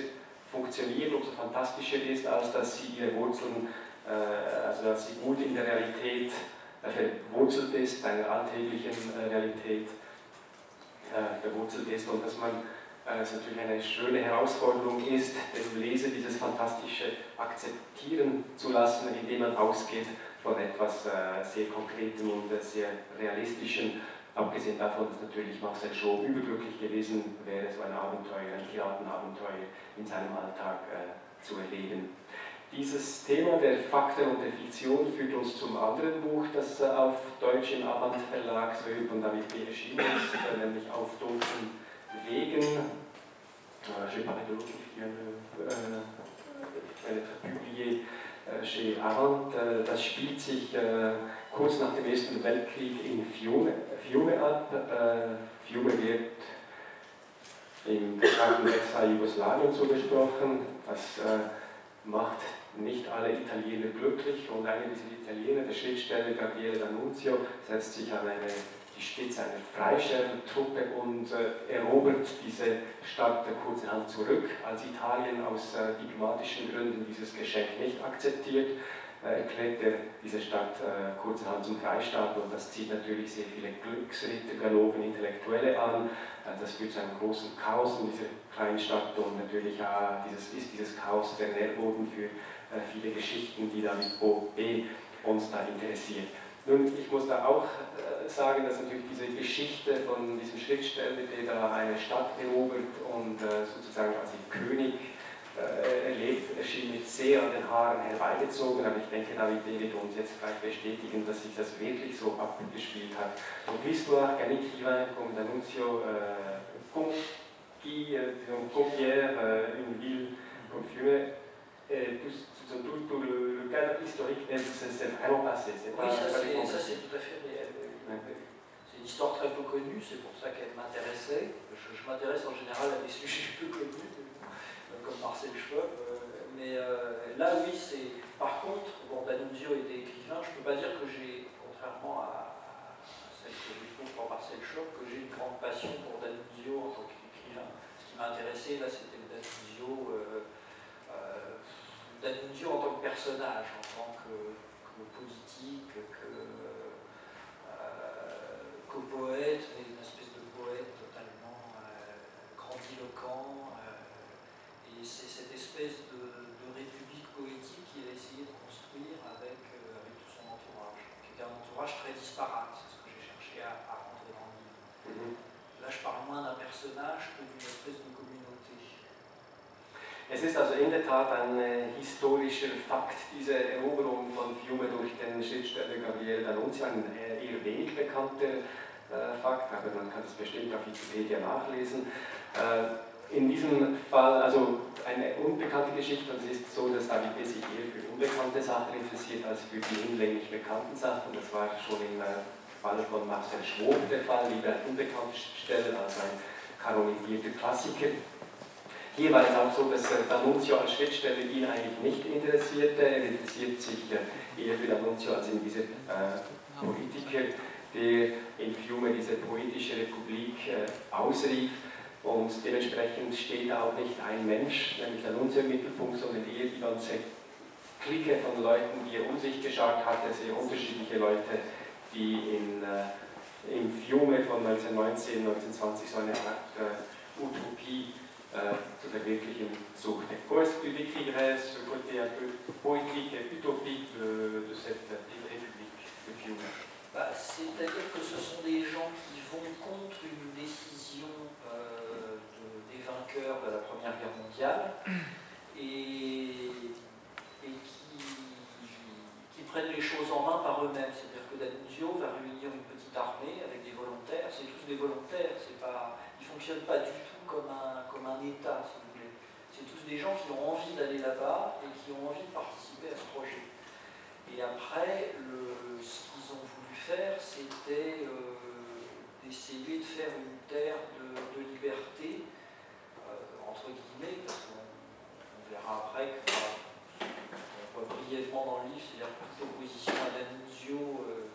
funktioniert, umso fantastischer ist, als dass sie ihre Wurzeln, äh, also dass sie gut in der Realität äh, verwurzelt ist, einer alltäglichen äh, Realität äh, verwurzelt ist und dass man äh, es natürlich eine schöne Herausforderung ist, dem Leser dieses Fantastische akzeptieren zu lassen, indem man ausgeht von etwas äh, sehr Konkretem und sehr Realistischem. Abgesehen davon, dass natürlich Marcel Shaw überglücklich gewesen wäre, so ein Abenteuer, ein Piratenabenteuer in seinem Alltag äh, zu erleben. Dieses Thema der Fakten und der Fiktion führt uns zum anderen Buch, das äh, auf Deutsch im Avant Verlag Söhl von David B. erschienen ist, äh, nämlich Auf dunklen Wegen. J'ai parlé de l'autre chez. Äh, Das spielt sich äh, kurz nach dem Ersten Weltkrieg in Fiume, Fiume ab. Äh, Fiume wird im gesamten Ex-Teil Jugoslawien zugesprochen. Das äh, macht nicht alle Italiener glücklich und einer dieser Italiener, der Schriftsteller Gabriele D'Annunzio, setzt sich an eine, die Spitze einer Freischärlertruppe und äh, erobert diese Stadt kurzerhand zurück, als Italien aus äh, diplomatischen Gründen dieses Geschenk nicht akzeptiert. Äh, erklärt er diese Stadt äh, kurzerhand zum Freistaat und das zieht natürlich sehr viele Glücksritter, Ganoven, Intellektuelle an. Äh, das führt zu einem großen Chaos in dieser kleinen Stadt und natürlich äh, dieses, ist dieses Chaos der Nährboden für äh, viele Geschichten, die David B. uns da interessiert. Nun, ich muss da auch äh, sagen, dass natürlich diese Geschichte von diesem Schriftsteller, der da eine Stadt erobert und äh, sozusagen als König äh, erlebt, erschien mit sehr an den Haaren herbeigezogen, aber ich denke, David wird uns jetzt gleich bestätigen, dass sich das wirklich so abgespielt hat. L'histoire écrivain comme D'Annunzio disons, conquiert euh, une ville comme Fiume, tout, le, cadre historique, c'est vraiment passé. C'est pas, Oui, ça, c'est tout à fait réel. Histoire très peu connue, c'est pour ça qu'elle m'intéressait. Je, je m'intéresse en général à des sujets peu connus, euh, comme Marcel Schwab. euh, mais euh, là, oui, c'est. Par contre, bon, était écrivain, je ne peux pas dire que j'ai, contrairement à, celle que j'ai pour pour Marcel Schwab, que j'ai une grande passion pour D'Annunzio en tant qu'écrivain. Ce qui m'a intéressé, là, c'était D'Annunzio. Euh, en tant que personnage, en tant que, que politique, que, euh, qu'au poète, mais une espèce de poète totalement euh, grandiloquent. euh, et c'est cette espèce de, de république poétique qu'il a essayé de construire avec, euh, avec tout son entourage, qui était un entourage très disparate, c'est ce que j'ai cherché à, à rentrer dans le livre. Mhm. Là, je parle moins d'un personnage que d'une espèce de. Es ist also in der Tat ein äh, historischer Fakt, diese Eroberung von Fiume durch den Schriftsteller Gabriele D'Annunzio, ein äh, eher wenig bekannter äh, Fakt, aber man kann das bestimmt auf Wikipedia nachlesen. In diesem Fall, also eine unbekannte Geschichte, und es ist so, dass David sich eher für unbekannte Sachen interessiert als für die hinlänglich bekannten Sachen. Das war schon im Fall von Marcel Schwob der Fall, lieber ein unbekannter Schriftsteller als ein kanonisierter Klassiker. Es auch so, dass äh, D'Annunzio als Schriftsteller ihn eigentlich nicht interessierte. Er interessiert sich eher für D'Annunzio als in dieser äh, Politiker, der in Fiume diese poetische Republik äh, ausrief. Und dementsprechend steht auch nicht ein Mensch, nämlich D'Annunzio im Mittelpunkt, sondern eher die ganze Clique von Leuten, die er um sich geschart hatte, sehr unterschiedliche Leute, die in, äh, im Fiume von 1919, 1920 so eine Art äh, Utopie zu Verwirklichung suchte. Corse-Public figurait ce côté un peu poétique et utopique de, cette République de bah, C'est-à-dire que ce sont des gens qui vont contre une décision euh, des vainqueurs de la Première Guerre mondiale et, qui, prennent les choses en main par eux-mêmes. C'est-à-dire que D'Annunzio va réunir une petite armée avec des volontaires. C'est tous des volontaires, pas, ils ne fonctionnent pas du tout comme un, comme un État, si vous voulez. C'est tous des gens qui ont envie d'aller là-bas et qui ont envie de participer à ce projet. Et après, ce qu'ils ont voulu faire, c'était euh, d'essayer de faire une terre de, liberté, euh, entre guillemets, parce qu'on verra après que brièvement dans le livre, c'est-à-dire toute opposition à D'Annunzio, euh,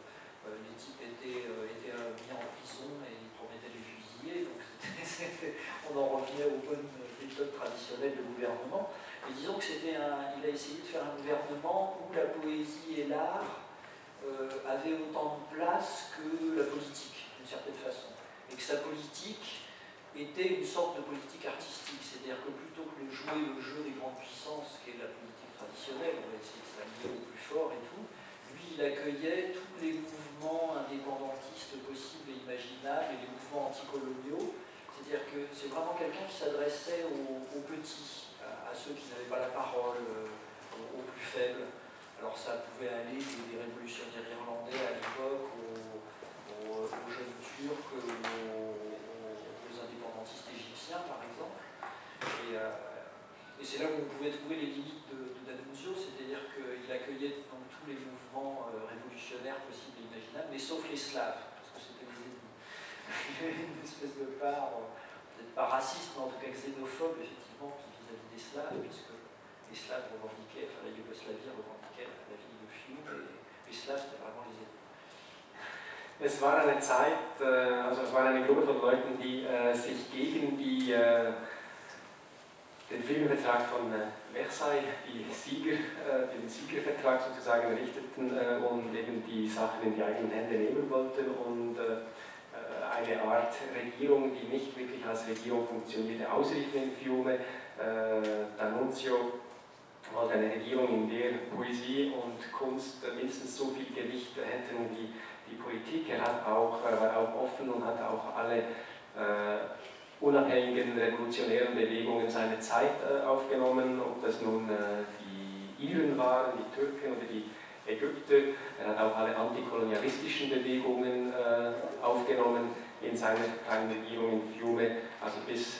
euh, les types étaient, euh, étaient mis en prison et ils promettaient les fusiller. Donc on en revenait aux bonnes méthodes traditionnelles de gouvernement. Et disons que c'était un, il a essayé de faire un gouvernement où la poésie et l'art avaient autant de place que la politique, d'une certaine façon. Et que sa politique était une sorte de politique artistique, c'est-à-dire que plutôt que de jouer le jeu des grandes puissances, qui est la politique traditionnelle, on va essayer de s'allier au plus fort et tout, lui il accueillait tous les mouvements indépendantistes possibles et imaginables et les mouvements anticoloniaux, c'est-à-dire que c'est vraiment quelqu'un qui s'adressait aux, petits, à, ceux qui n'avaient pas la parole, euh, aux, plus faibles. Alors ça pouvait aller des, révolutionnaires irlandais à l'époque, aux, jeunes turcs, aux, indépendantistes égyptiens par exemple. Et, euh, c'est là où on pouvait trouver les limites de, D'Annunzio, c'est-à-dire qu'il accueillait tous les mouvements euh, révolutionnaires possibles et imaginables, mais sauf les Slaves, une espèce de part, euh, peut-être pas raciste, mais en tout cas xénophobe, effectivement, vis-à-vis des Slaves, puisque les Slaves revendiquaient, enfin la Yougoslavie revendiquait la ville de Fiume, et les Slaves, c'était vraiment les ennemis. Es war eine Zeit, äh, also es war eine Gruppe von Leuten, die äh, sich gegen die äh, den Filmvertrag von äh, Versailles, die Sieger, äh, den Siegervertrag sozusagen richteten äh, und eben die Sachen in die eigenen Hände nehmen wollten und eine Art Regierung, die nicht wirklich als Regierung funktionierte, ausriefen in Fiume. D'Annunzio wollte eine Regierung, in der Poesie und Kunst mindestens so viel Gewicht hätten wie die Politik. Er hat auch, war auch offen und hat auch alle unabhängigen revolutionären Bewegungen seine Zeit äh, aufgenommen, ob das nun äh, die Iren waren, die Türken oder die Ägypter. Er hat auch alle antikolonialistischen Bewegungen äh, aufgenommen in seiner kleinen Regierung in Fiume, also bis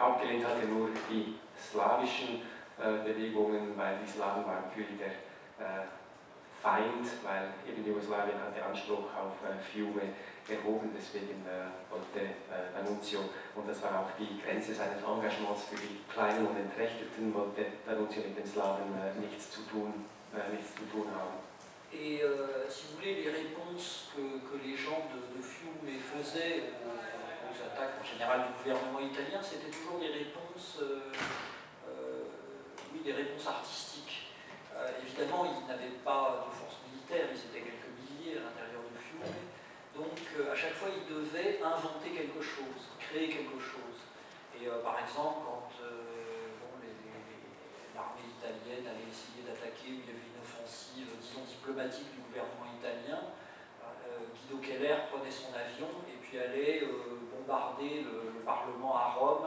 abgelehnt hat er nur die slawischen Bewegungen, weil die Slawen waren für ihn der Feind, weil eben Jugoslawien hatte Anspruch auf Fiume erhoben, deswegen äh, wollte äh, D'Annunzio, und das war auch die Grenze seines Engagements für die Kleinen und Entrechteten, wollte D'Annunzio mit den Slaven äh, nichts, zu tun, äh, nichts zu tun haben. Et euh, si vous voulez, les réponses que, les gens de, Fiume faisaient aux, aux, attaques en général du gouvernement italien, c'était toujours des réponses, euh, euh, oui, des réponses artistiques. Euh, évidemment, ils n'avaient pas de force militaire, ils étaient quelques milliers à l'intérieur de Fiume, donc euh, à chaque fois, il devait inventer quelque chose, créer quelque chose. Et euh, par exemple, quand euh, l'armée italienne allait essayer d'attaquer, offensive, disons, diplomatique du gouvernement italien, Guido Keller prenait son avion et puis allait bombarder le, Parlement à Rome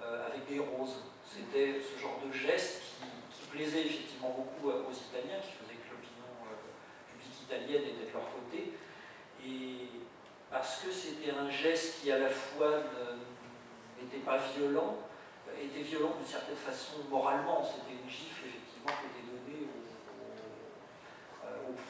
avec des roses. C'était ce genre de geste qui, plaisait effectivement beaucoup aux Italiens, qui faisait que l'opinion publique italienne était de leur côté. Et parce que c'était un geste qui à la fois n'était pas violent, était violent d'une certaine façon moralement. C'était une gifle effectivement qui était euh,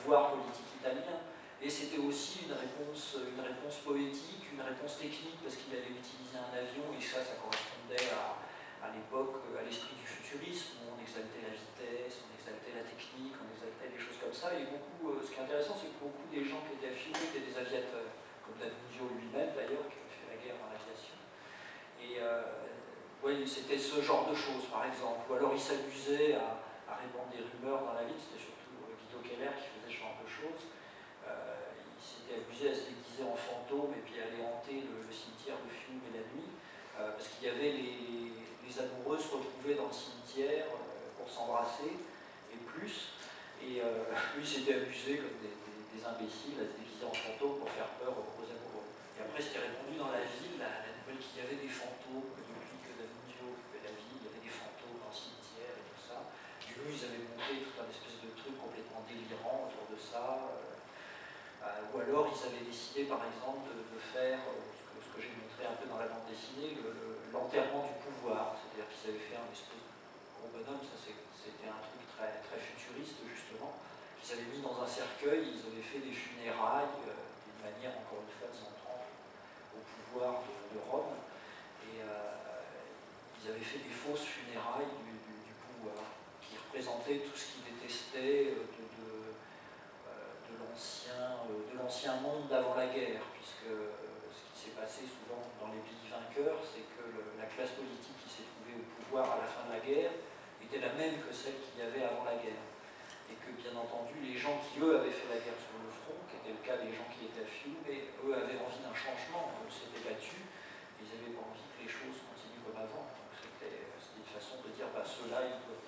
pouvoir politique italien. Et c'était aussi une réponse, réponse poétique, une réponse technique, parce qu'il allait utiliser un avion, et ça, ça correspondait à, à l'époque, à l'esprit du futurisme, où on exaltait la vitesse, on exaltait la technique, on exaltait des choses comme ça. Et beaucoup, euh, ce qui est intéressant, c'est que beaucoup des gens qui étaient affiliés étaient des aviateurs comme D'Annunzio lui-même d'ailleurs, qui a fait la guerre dans l'aviation. Et euh, c'était ce genre de choses, par exemple. Ou alors il s'amusait à, répandre des rumeurs dans la ville, c'était surtout euh, Guido Keller qui faisait ce genre de choses. Euh, il s'était amusé à se déguiser en fantôme et puis à aller hanter le, cimetière de Fiume et la nuit, parce qu'il y avait les, amoureux se retrouvaient dans le cimetière pour s'embrasser, et plus. Et lui s'était amusé comme des, imbéciles à se déguiser en fantôme pour faire peur aux et après, c'était répondu dans la ville, la, nouvelle qu'il y avait des fantômes, que depuis que D'Annunzio fait la ville, il y avait des fantômes dans le cimetière et tout ça. Dieu ils avaient monté tout un espèce de truc complètement délirant autour de ça. ou alors ils avaient décidé par exemple de, faire ce que, j'ai montré un peu dans la bande dessinée, l'enterrement du pouvoir. C'est-à-dire qu'ils avaient fait un espèce de gros bonhomme, ça c'était un truc très, très futuriste justement. Ils avaient mis dans un cercueil, ils avaient fait des funérailles d'une manière encore une fois de au pouvoir de Rome. Et euh, ils avaient fait des fausses funérailles du, pouvoir, qui représentaient tout ce qu'ils détestaient euh, de, euh, de l'ancien monde d'avant la guerre, puisque ce qui s'est passé souvent dans les pays vainqueurs, c'est que la classe politique qui s'est trouvée au pouvoir à la fin de la guerre était la même que celle qu'il y avait avant la guerre. Et que bien entendu, les gens qui eux avaient fait la guerre sur le front, qui était le cas des gens qui étaient à Fiume, eux avaient envie d'un changement, eux s'étaient battus, ils n'avaient pas envie que les choses continuent comme avant. Donc c'était une façon de dire, bah, ceux-là, ils doivent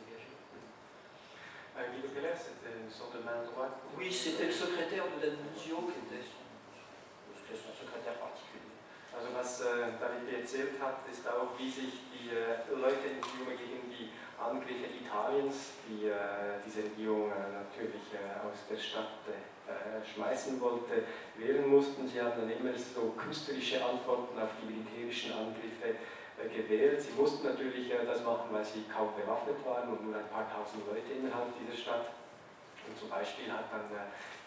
dégager. Guido Keller, c'était une sorte de main droite Oui, c'était le secrétaire de D'Annunzio qui était son, son secrétaire particulier. Also was äh, David erzählt hat, ist auch, wie sich die äh, Leute in Fiume gegen die Angriffe Italiens, die äh, diese Regierung äh, natürlich äh, aus der Stadt äh, schmeißen wollte, wehren mussten. Sie haben dann immer so künstlerische Antworten auf die militärischen Angriffe gewählt. Sie mussten natürlich äh, das machen, weil sie kaum bewaffnet waren und nur ein paar tausend Leute innerhalb dieser Stadt. Und zum Beispiel hat dann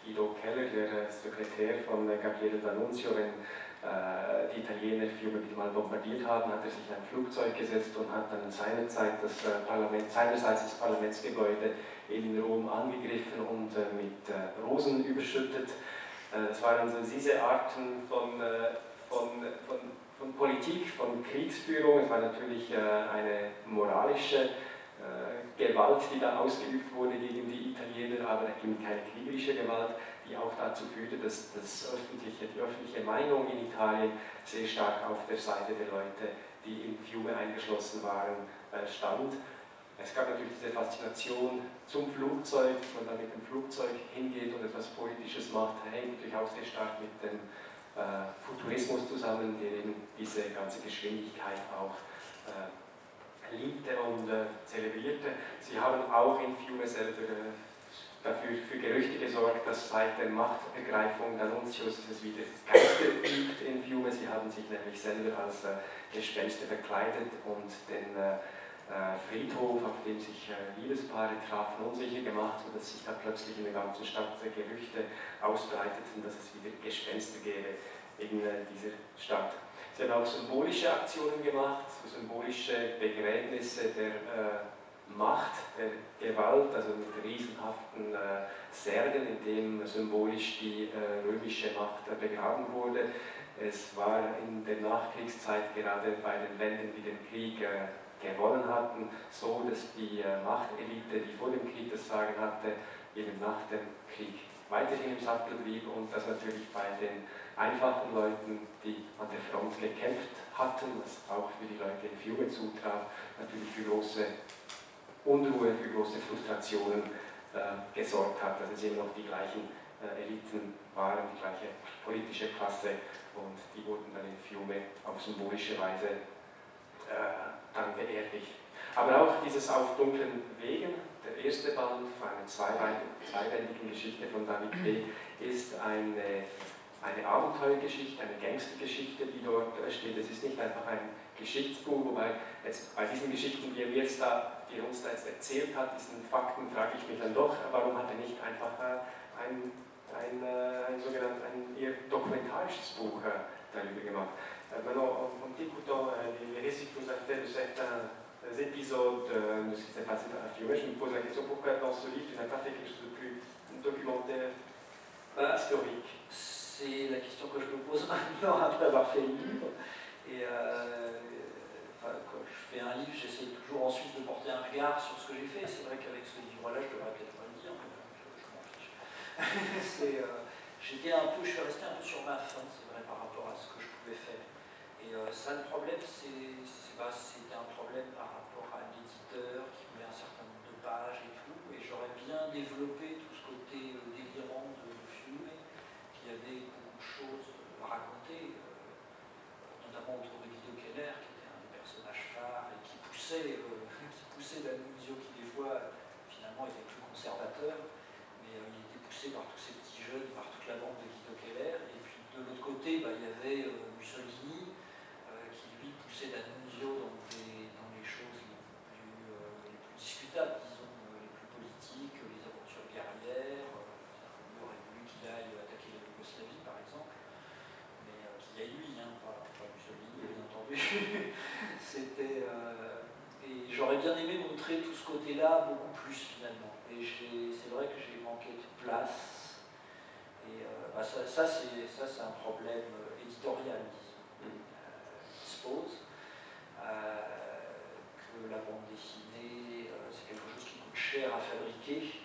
Guido Keller, der Sekretär von Gabriele D'Annunzio, wenn äh, die Italiener Fiume mal bombardiert haben, hat er sich in ein Flugzeug gesetzt und hat dann seinerzeit das äh, Parlament, seinerseits das Parlamentsgebäude in Rom angegriffen und äh, mit Rosen überschüttet. Das waren also diese Arten von, von, von, von Politik, von Kriegsführung. Es war natürlich eine moralische Gewalt, die da ausgeübt wurde gegen die Italiener, aber keine kriegerische Gewalt die auch dazu führte, dass das öffentliche, die öffentliche Meinung in Italien sehr stark auf der Seite der Leute, die im Fiume eingeschlossen waren, äh, stand. Es gab natürlich diese Faszination zum Flugzeug, dass man dann mit dem Flugzeug hingeht und etwas Politisches macht, hängt natürlich auch sehr stark mit dem äh, Futurismus zusammen, der eben diese ganze Geschwindigkeit auch äh, liebte und äh, zelebrierte. Sie haben auch in Fiume selber äh, dafür für Gerüchte gesorgt, dass seit der Machtergreifung D'Annunzius es wieder Geister gibt in Fiume. Sie haben sich nämlich selber als äh, Gespenster verkleidet und den äh, äh, Friedhof, auf dem sich äh, Liebespaare trafen, unsicher gemacht, sodass sich da plötzlich in der ganzen Stadt Gerüchte ausbreiteten, dass es wieder Gespenster gäbe in äh, dieser Stadt. Sie haben auch symbolische Aktionen gemacht, symbolische Begräbnisse der äh, Macht der Gewalt, also mit riesenhaften äh, Särgen, in dem symbolisch die äh, römische Macht äh, begraben wurde. Es war in der Nachkriegszeit gerade bei den Ländern, die den Krieg äh, gewonnen hatten, so, dass die äh, Machtelite, die vor dem Krieg das Sagen hatte, eben nach dem Krieg weiterhin im Sattel blieb und das natürlich bei den einfachen Leuten, die an der Front gekämpft hatten, was auch für die Leute in Fiume zutraf, natürlich für große Unruhe, für große Frustrationen äh, gesorgt hat, dass es eben noch die gleichen äh, Eliten waren, die gleiche politische Klasse und die wurden dann in Fiume auf symbolische Weise äh, dann beerdigt. Aber auch dieses Auf dunklen Wegen, der erste Band von einer zweibändigen Geschichte von David B., ist eine, eine Abenteuergeschichte, eine Gangstergeschichte, die dort steht. Es ist nicht einfach ein Geschichtsbuch, wobei jetzt bei diesen Geschichten, die er jetzt da die er uns da jetzt erzählt hat, diesen Fakten, frage ich mich dann doch, warum hat er nicht einfach äh, ein, ein, äh, ein sogenanntes, ein eher documentarisches Buch äh, darüber gemacht. Maintenant, un petit coup dans les récits que vous avez fait de certains épisodes de ce qui s'est passé dans la Fiume, je me pose la question pourquoi dans ce livre tu n'as pas fait quelque chose de plus documentaire, historique? C'est la question que je me pose maintenant après avoir fait le livre. Et euh, quand je fais un livre, j'essaie toujours ensuite de porter un regard sur ce que j'ai fait. C'est vrai qu'avec ce livre-là, je devrais peut-être pas le dire, mais je, m'en fiche. euh, un peu, je suis resté un peu sur ma faim, c'est vrai, par rapport à ce que je pouvais faire. Et euh, ça, le problème, c'est, un problème par rapport à l'éditeur qui voulait un certain nombre de pages et tout. Et j'aurais bien développé tout ce côté euh, délirant de, Fiume, qui avait beaucoup de choses à raconter, euh, notamment autour de Guido Keller, qui était un des personnages phares et qui poussait, euh, qui poussait D'Annunzio, qui des fois, finalement, collaborateur, mais il était poussé par tous ces petits jeunes, par toute la bande de Guido Keller. Et puis de l'autre côté, bah, il y avait Mussolini, poussait D'Annunzio dans, les choses les plus, plus discutables, disons, les plus politiques, les aventures guerrières. il aurait voulu qu'il aille attaquer la Yougoslavie, par exemple, mais qu'il y aille lui, hein, pas, pas Mussolini, bien entendu. C'était et j'aurais bien aimé montrer tout ce côté-là beaucoup plus finalement. Et c'est vrai que j'ai manqué de place. Et euh, bah ça, ça c'est un problème euh, éditorial, disons, euh, que la bande dessinée, c'est quelque chose qui coûte cher à fabriquer.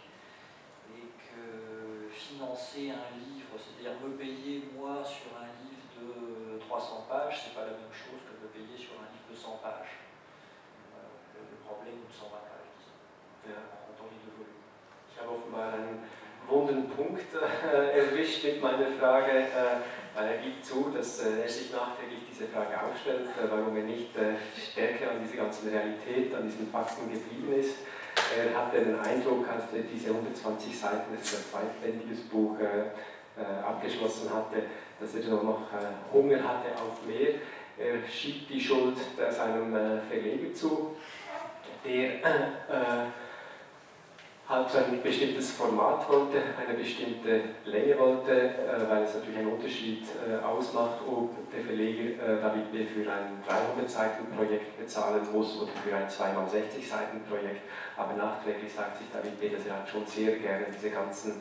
Et que financer un livre, c'est-à-dire me payer moi sur un livre de 300 pages, c'est pas la même chose que me payer sur un livre de 100 pages. Problem 100 Ja. Ich habe offenbar einen wunden Punkt äh, erwischt mit meiner Frage, äh, er gibt zu, dass äh, er sich nachträglich diese Frage aufstellt, äh, warum er nicht äh, stärker an dieser ganzen Realität, an diesen Fakten geblieben ist. Er hatte den Eindruck, als er diese 120 Seiten, das ist ein zweitbändiges Buch, äh, abgeschlossen hatte, dass er noch Hunger hatte auf mehr. Er schiebt die Schuld seinem Verleger zu, der so ein bestimmtes Format wollte, eine bestimmte Länge wollte, äh, weil es natürlich einen Unterschied äh, ausmacht, ob der Verleger äh, David B. für ein 300-Seiten-Projekt bezahlen muss oder für ein 2x60-Seiten-Projekt. Aber nachträglich sagt sich David B., dass er halt schon sehr gerne diese ganzen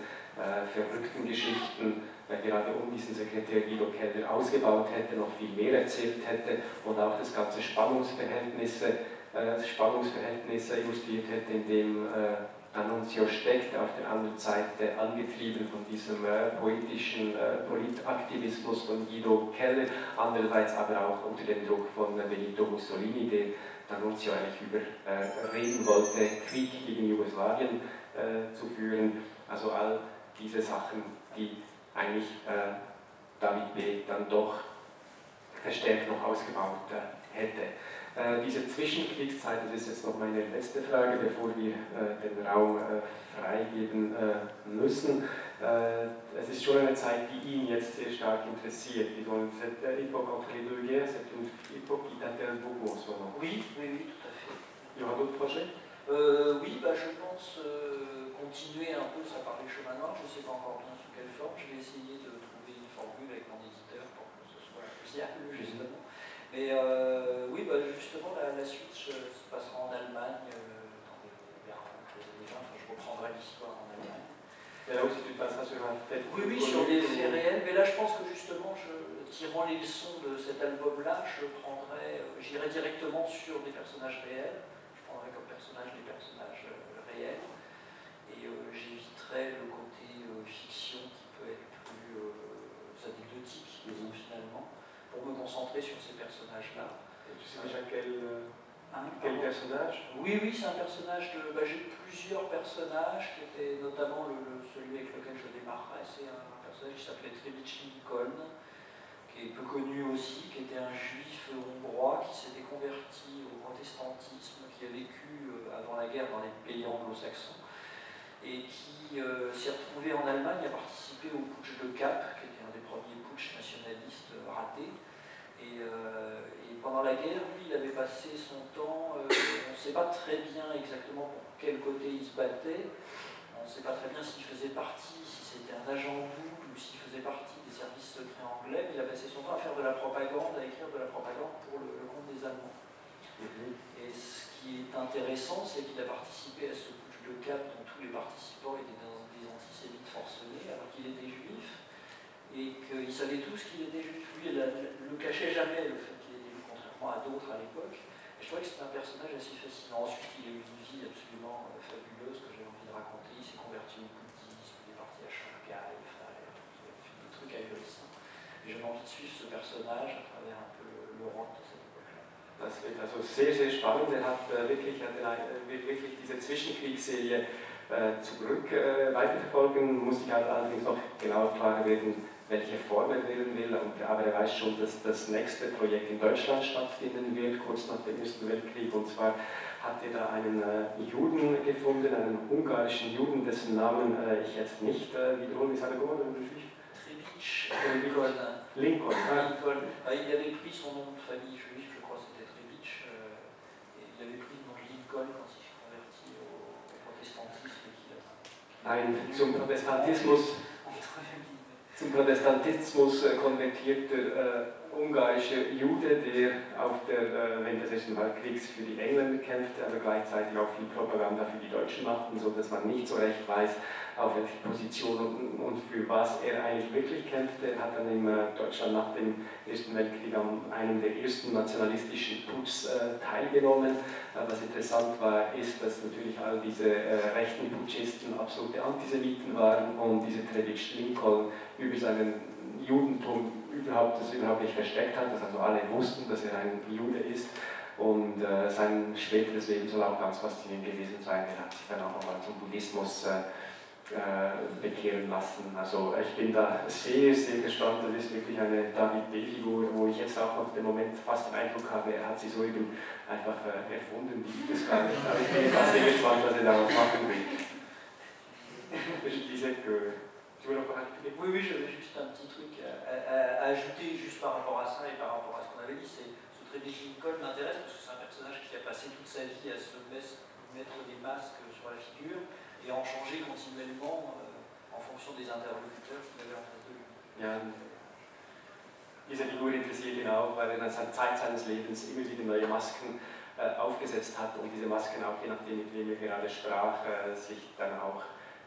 verrückten Geschichten, weil gerade um diesen Sekretär Guido Keller ausgebaut hätte, noch viel mehr erzählt hätte und auch das ganze Spannungsverhältnisse äh, Spannungsverhältnisse illustriert hätte, in dem äh, Annunzio steckt, auf der anderen Seite angetrieben von diesem äh, poetischen äh, Politaktivismus von Guido Keller, andererseits aber auch unter dem Druck von Benito Mussolini, der D'Annunzio eigentlich überreden äh, wollte, Krieg gegen Jugoslawien äh, zu führen. Also all diese Sachen, die eigentlich David B. dann doch verstärkt noch ausgebaut hätte. Äh, diese Zwischenkriegszeit, das ist jetzt noch meine letzte Frage, bevor wir äh, den Raum äh, freigeben müssen. Es ist schon eine Zeit, die ihn jetzt sehr stark interessiert. Disons, cette époque entre les deux guerres, c'est une époque qui t'intéresse beaucoup en ce moment. Oui, oui, oui, tout à fait. Il y aura d'autres projets euh, Oui, bah, je pense euh, continuer un peu, ça parlait chemin noir, je ne sais pas encore bien sous quelle forme. Je vais essayer de trouver une formule avec mon éditeur pour que ce soit fiable, justement. Mais euh, oui, bah, justement, la, la suite se passera en Allemagne, euh, dans les, années 20, enfin, je reprendrai l'histoire en Allemagne. Et là aussi, tu passeras sur un fait Oui, oui, sur des faits réels, mais là, je pense que justement, je, tirant les leçons de cet album-là, je prendrai, euh, j'irai directement sur des personnages réels, je prendrai comme personnage des personnages euh, réels, et euh, j'éviterai le côté euh, fiction qui peut être plus anecdotique, disons, finalement pour me concentrer sur ces personnages-là. Tu sais déjà quel, hein, quel personnage? Oui, oui, c'est un personnage de. Bah, J'ai plusieurs personnages, qui étaient notamment le, celui avec lequel je démarrerai. C'est un personnage qui s'appelait Trebitsch Lincoln, qui est peu connu aussi, qui était un juif hongrois qui s'était converti au protestantisme, qui a vécu euh, avant la guerre dans les pays anglo-saxons et qui euh, s'est retrouvé en Allemagne à participer au putsch de Cap, qui était un des premiers putsch nationalistes ratés. Euh, et, pendant la guerre, lui, il avait passé son temps, euh, on ne sait pas très bien exactement pour quel côté il se battait, on ne sait pas très bien s'il faisait partie, si c'était un agent double ou s'il faisait partie des services secrets anglais, mais il a passé son temps à faire de la propagande, à écrire de la propagande pour le, compte des Allemands. Mhm. Et ce qui est intéressant, c'est qu'il a participé à ce putsch de cap dont tous les participants étaient des antisémites forcenés, alors qu'il était juif et qu'ils savaient tous qu'il était juif. Lui, ne le cachait jamais, le fait qu'il était contrairement à d'autres à l'époque. Et je trouvais que c'est un personnage assez fascinant. Ensuite, il a eu une vie absolument euh, fabuleuse que j'ai envie de raconter. Il s'est converti au bouddhisme, il est parti à Shanghai, il a fait des trucs ahurissants. Et j'avais envie de suivre ce personnage à travers un peu l'Europe de cette époque-là. Das wird also sehr, sehr spannend. Er hat wirklich, hat wirklich diese Zwischenkriegsserie zurück weiterverfolgen. Musste ich halt allerdings noch welche Form er wählen will. Und, aber er weiß schon, dass das nächste Projekt in Deutschland stattfinden wird, kurz nach dem Ersten Weltkrieg. Und zwar hat er da einen äh, Juden gefunden, einen ungarischen Juden, dessen Namen äh, ich jetzt nicht äh, wiederholen will. Trebitsch, Lincoln. Lincoln. Ah. Lincoln. Ah, il avait pris son nom de famille juif, je crois c'était Trebitsch, euh, il avait pris le nom de Lincoln quand il s'est converti au, au protestantisme. Ein zum Protestantismus, zum Protestantismus äh, konvertierter ungarischer Jude, der auf der, äh, während des Ersten Weltkriegs für die Engländer kämpfte, aber gleichzeitig auch viel Propaganda für die Deutschen machten, sodass man nicht so recht weiß, auf welche Position und, für was er eigentlich wirklich kämpfte. Er hat dann in Deutschland nach dem Ersten Weltkrieg an einem der ersten nationalistischen Puts äh, teilgenommen. Äh, was interessant war, ist, dass natürlich all diese rechten Putschisten absolute Antisemiten waren und dieser Trebitsch Lincoln über seinen Judentum überhaupt, das überhaupt nicht versteckt hat, dass also alle wussten, dass er ein Jude ist. Und äh, sein späteres Leben soll auch ganz faszinierend gewesen sein. Er hat sich dann auch nochmal zum Buddhismus äh, äh, bekehren lassen. Also ich bin da sehr, sehr gespannt. Das ist wirklich eine David B-Figur, wo ich jetzt auch noch den Moment fast den Eindruck habe, er hat sie so eben einfach äh, erfunden, die gibt es gar nicht. Aber ich bin da sehr gespannt, was er daraus machen will. Disais que... Tu veux encore ajouter Oui, oui, j'avais juste un petit truc à, à, à, ajouter juste par rapport à ça et par rapport à ce qu'on avait dit. C'est ce Trebich Lincoln m'intéresse parce que c'est un personnage qui a passé toute sa vie à se mettre des masques sur la figure et en changer continuellement euh, en fonction des interlocuteurs qu'il avait en face de lui. Ja, diese Figur interessiert ihn auch, weil er in der Zeit seines Lebens immer wieder neue Masken äh, aufgesetzt hat und diese Masken auch je nachdem, mit wem er gerade sprach, äh, sich dann auch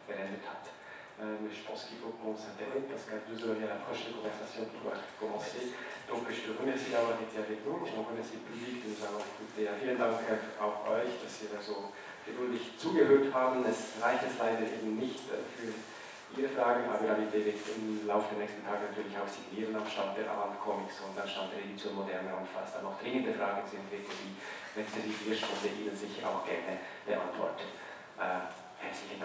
verändert hat. Euh, mais je pense qu'il faut qu'on s'interrompe parce qu'à 2 heures, il y a la prochaine conversation qui doit commencer. Donc je te remercie d'avoir été avec nous. Je remercie le public de nous avoir écouté. Vielen Dank auch euch, dass ihr da so geduldig zugehört haben. Es reicht jetzt leider eben nicht äh, für Ihre Fragen, aber David wird im Laufe der nächsten Tage natürlich auch signieren am Stand der Avant Comics und am Stand der Edition Moderne und falls da noch dringende Fragen sind, er die letzte Viertelstunde Ihnen sicher auch gerne beantworten. Äh, herzlichen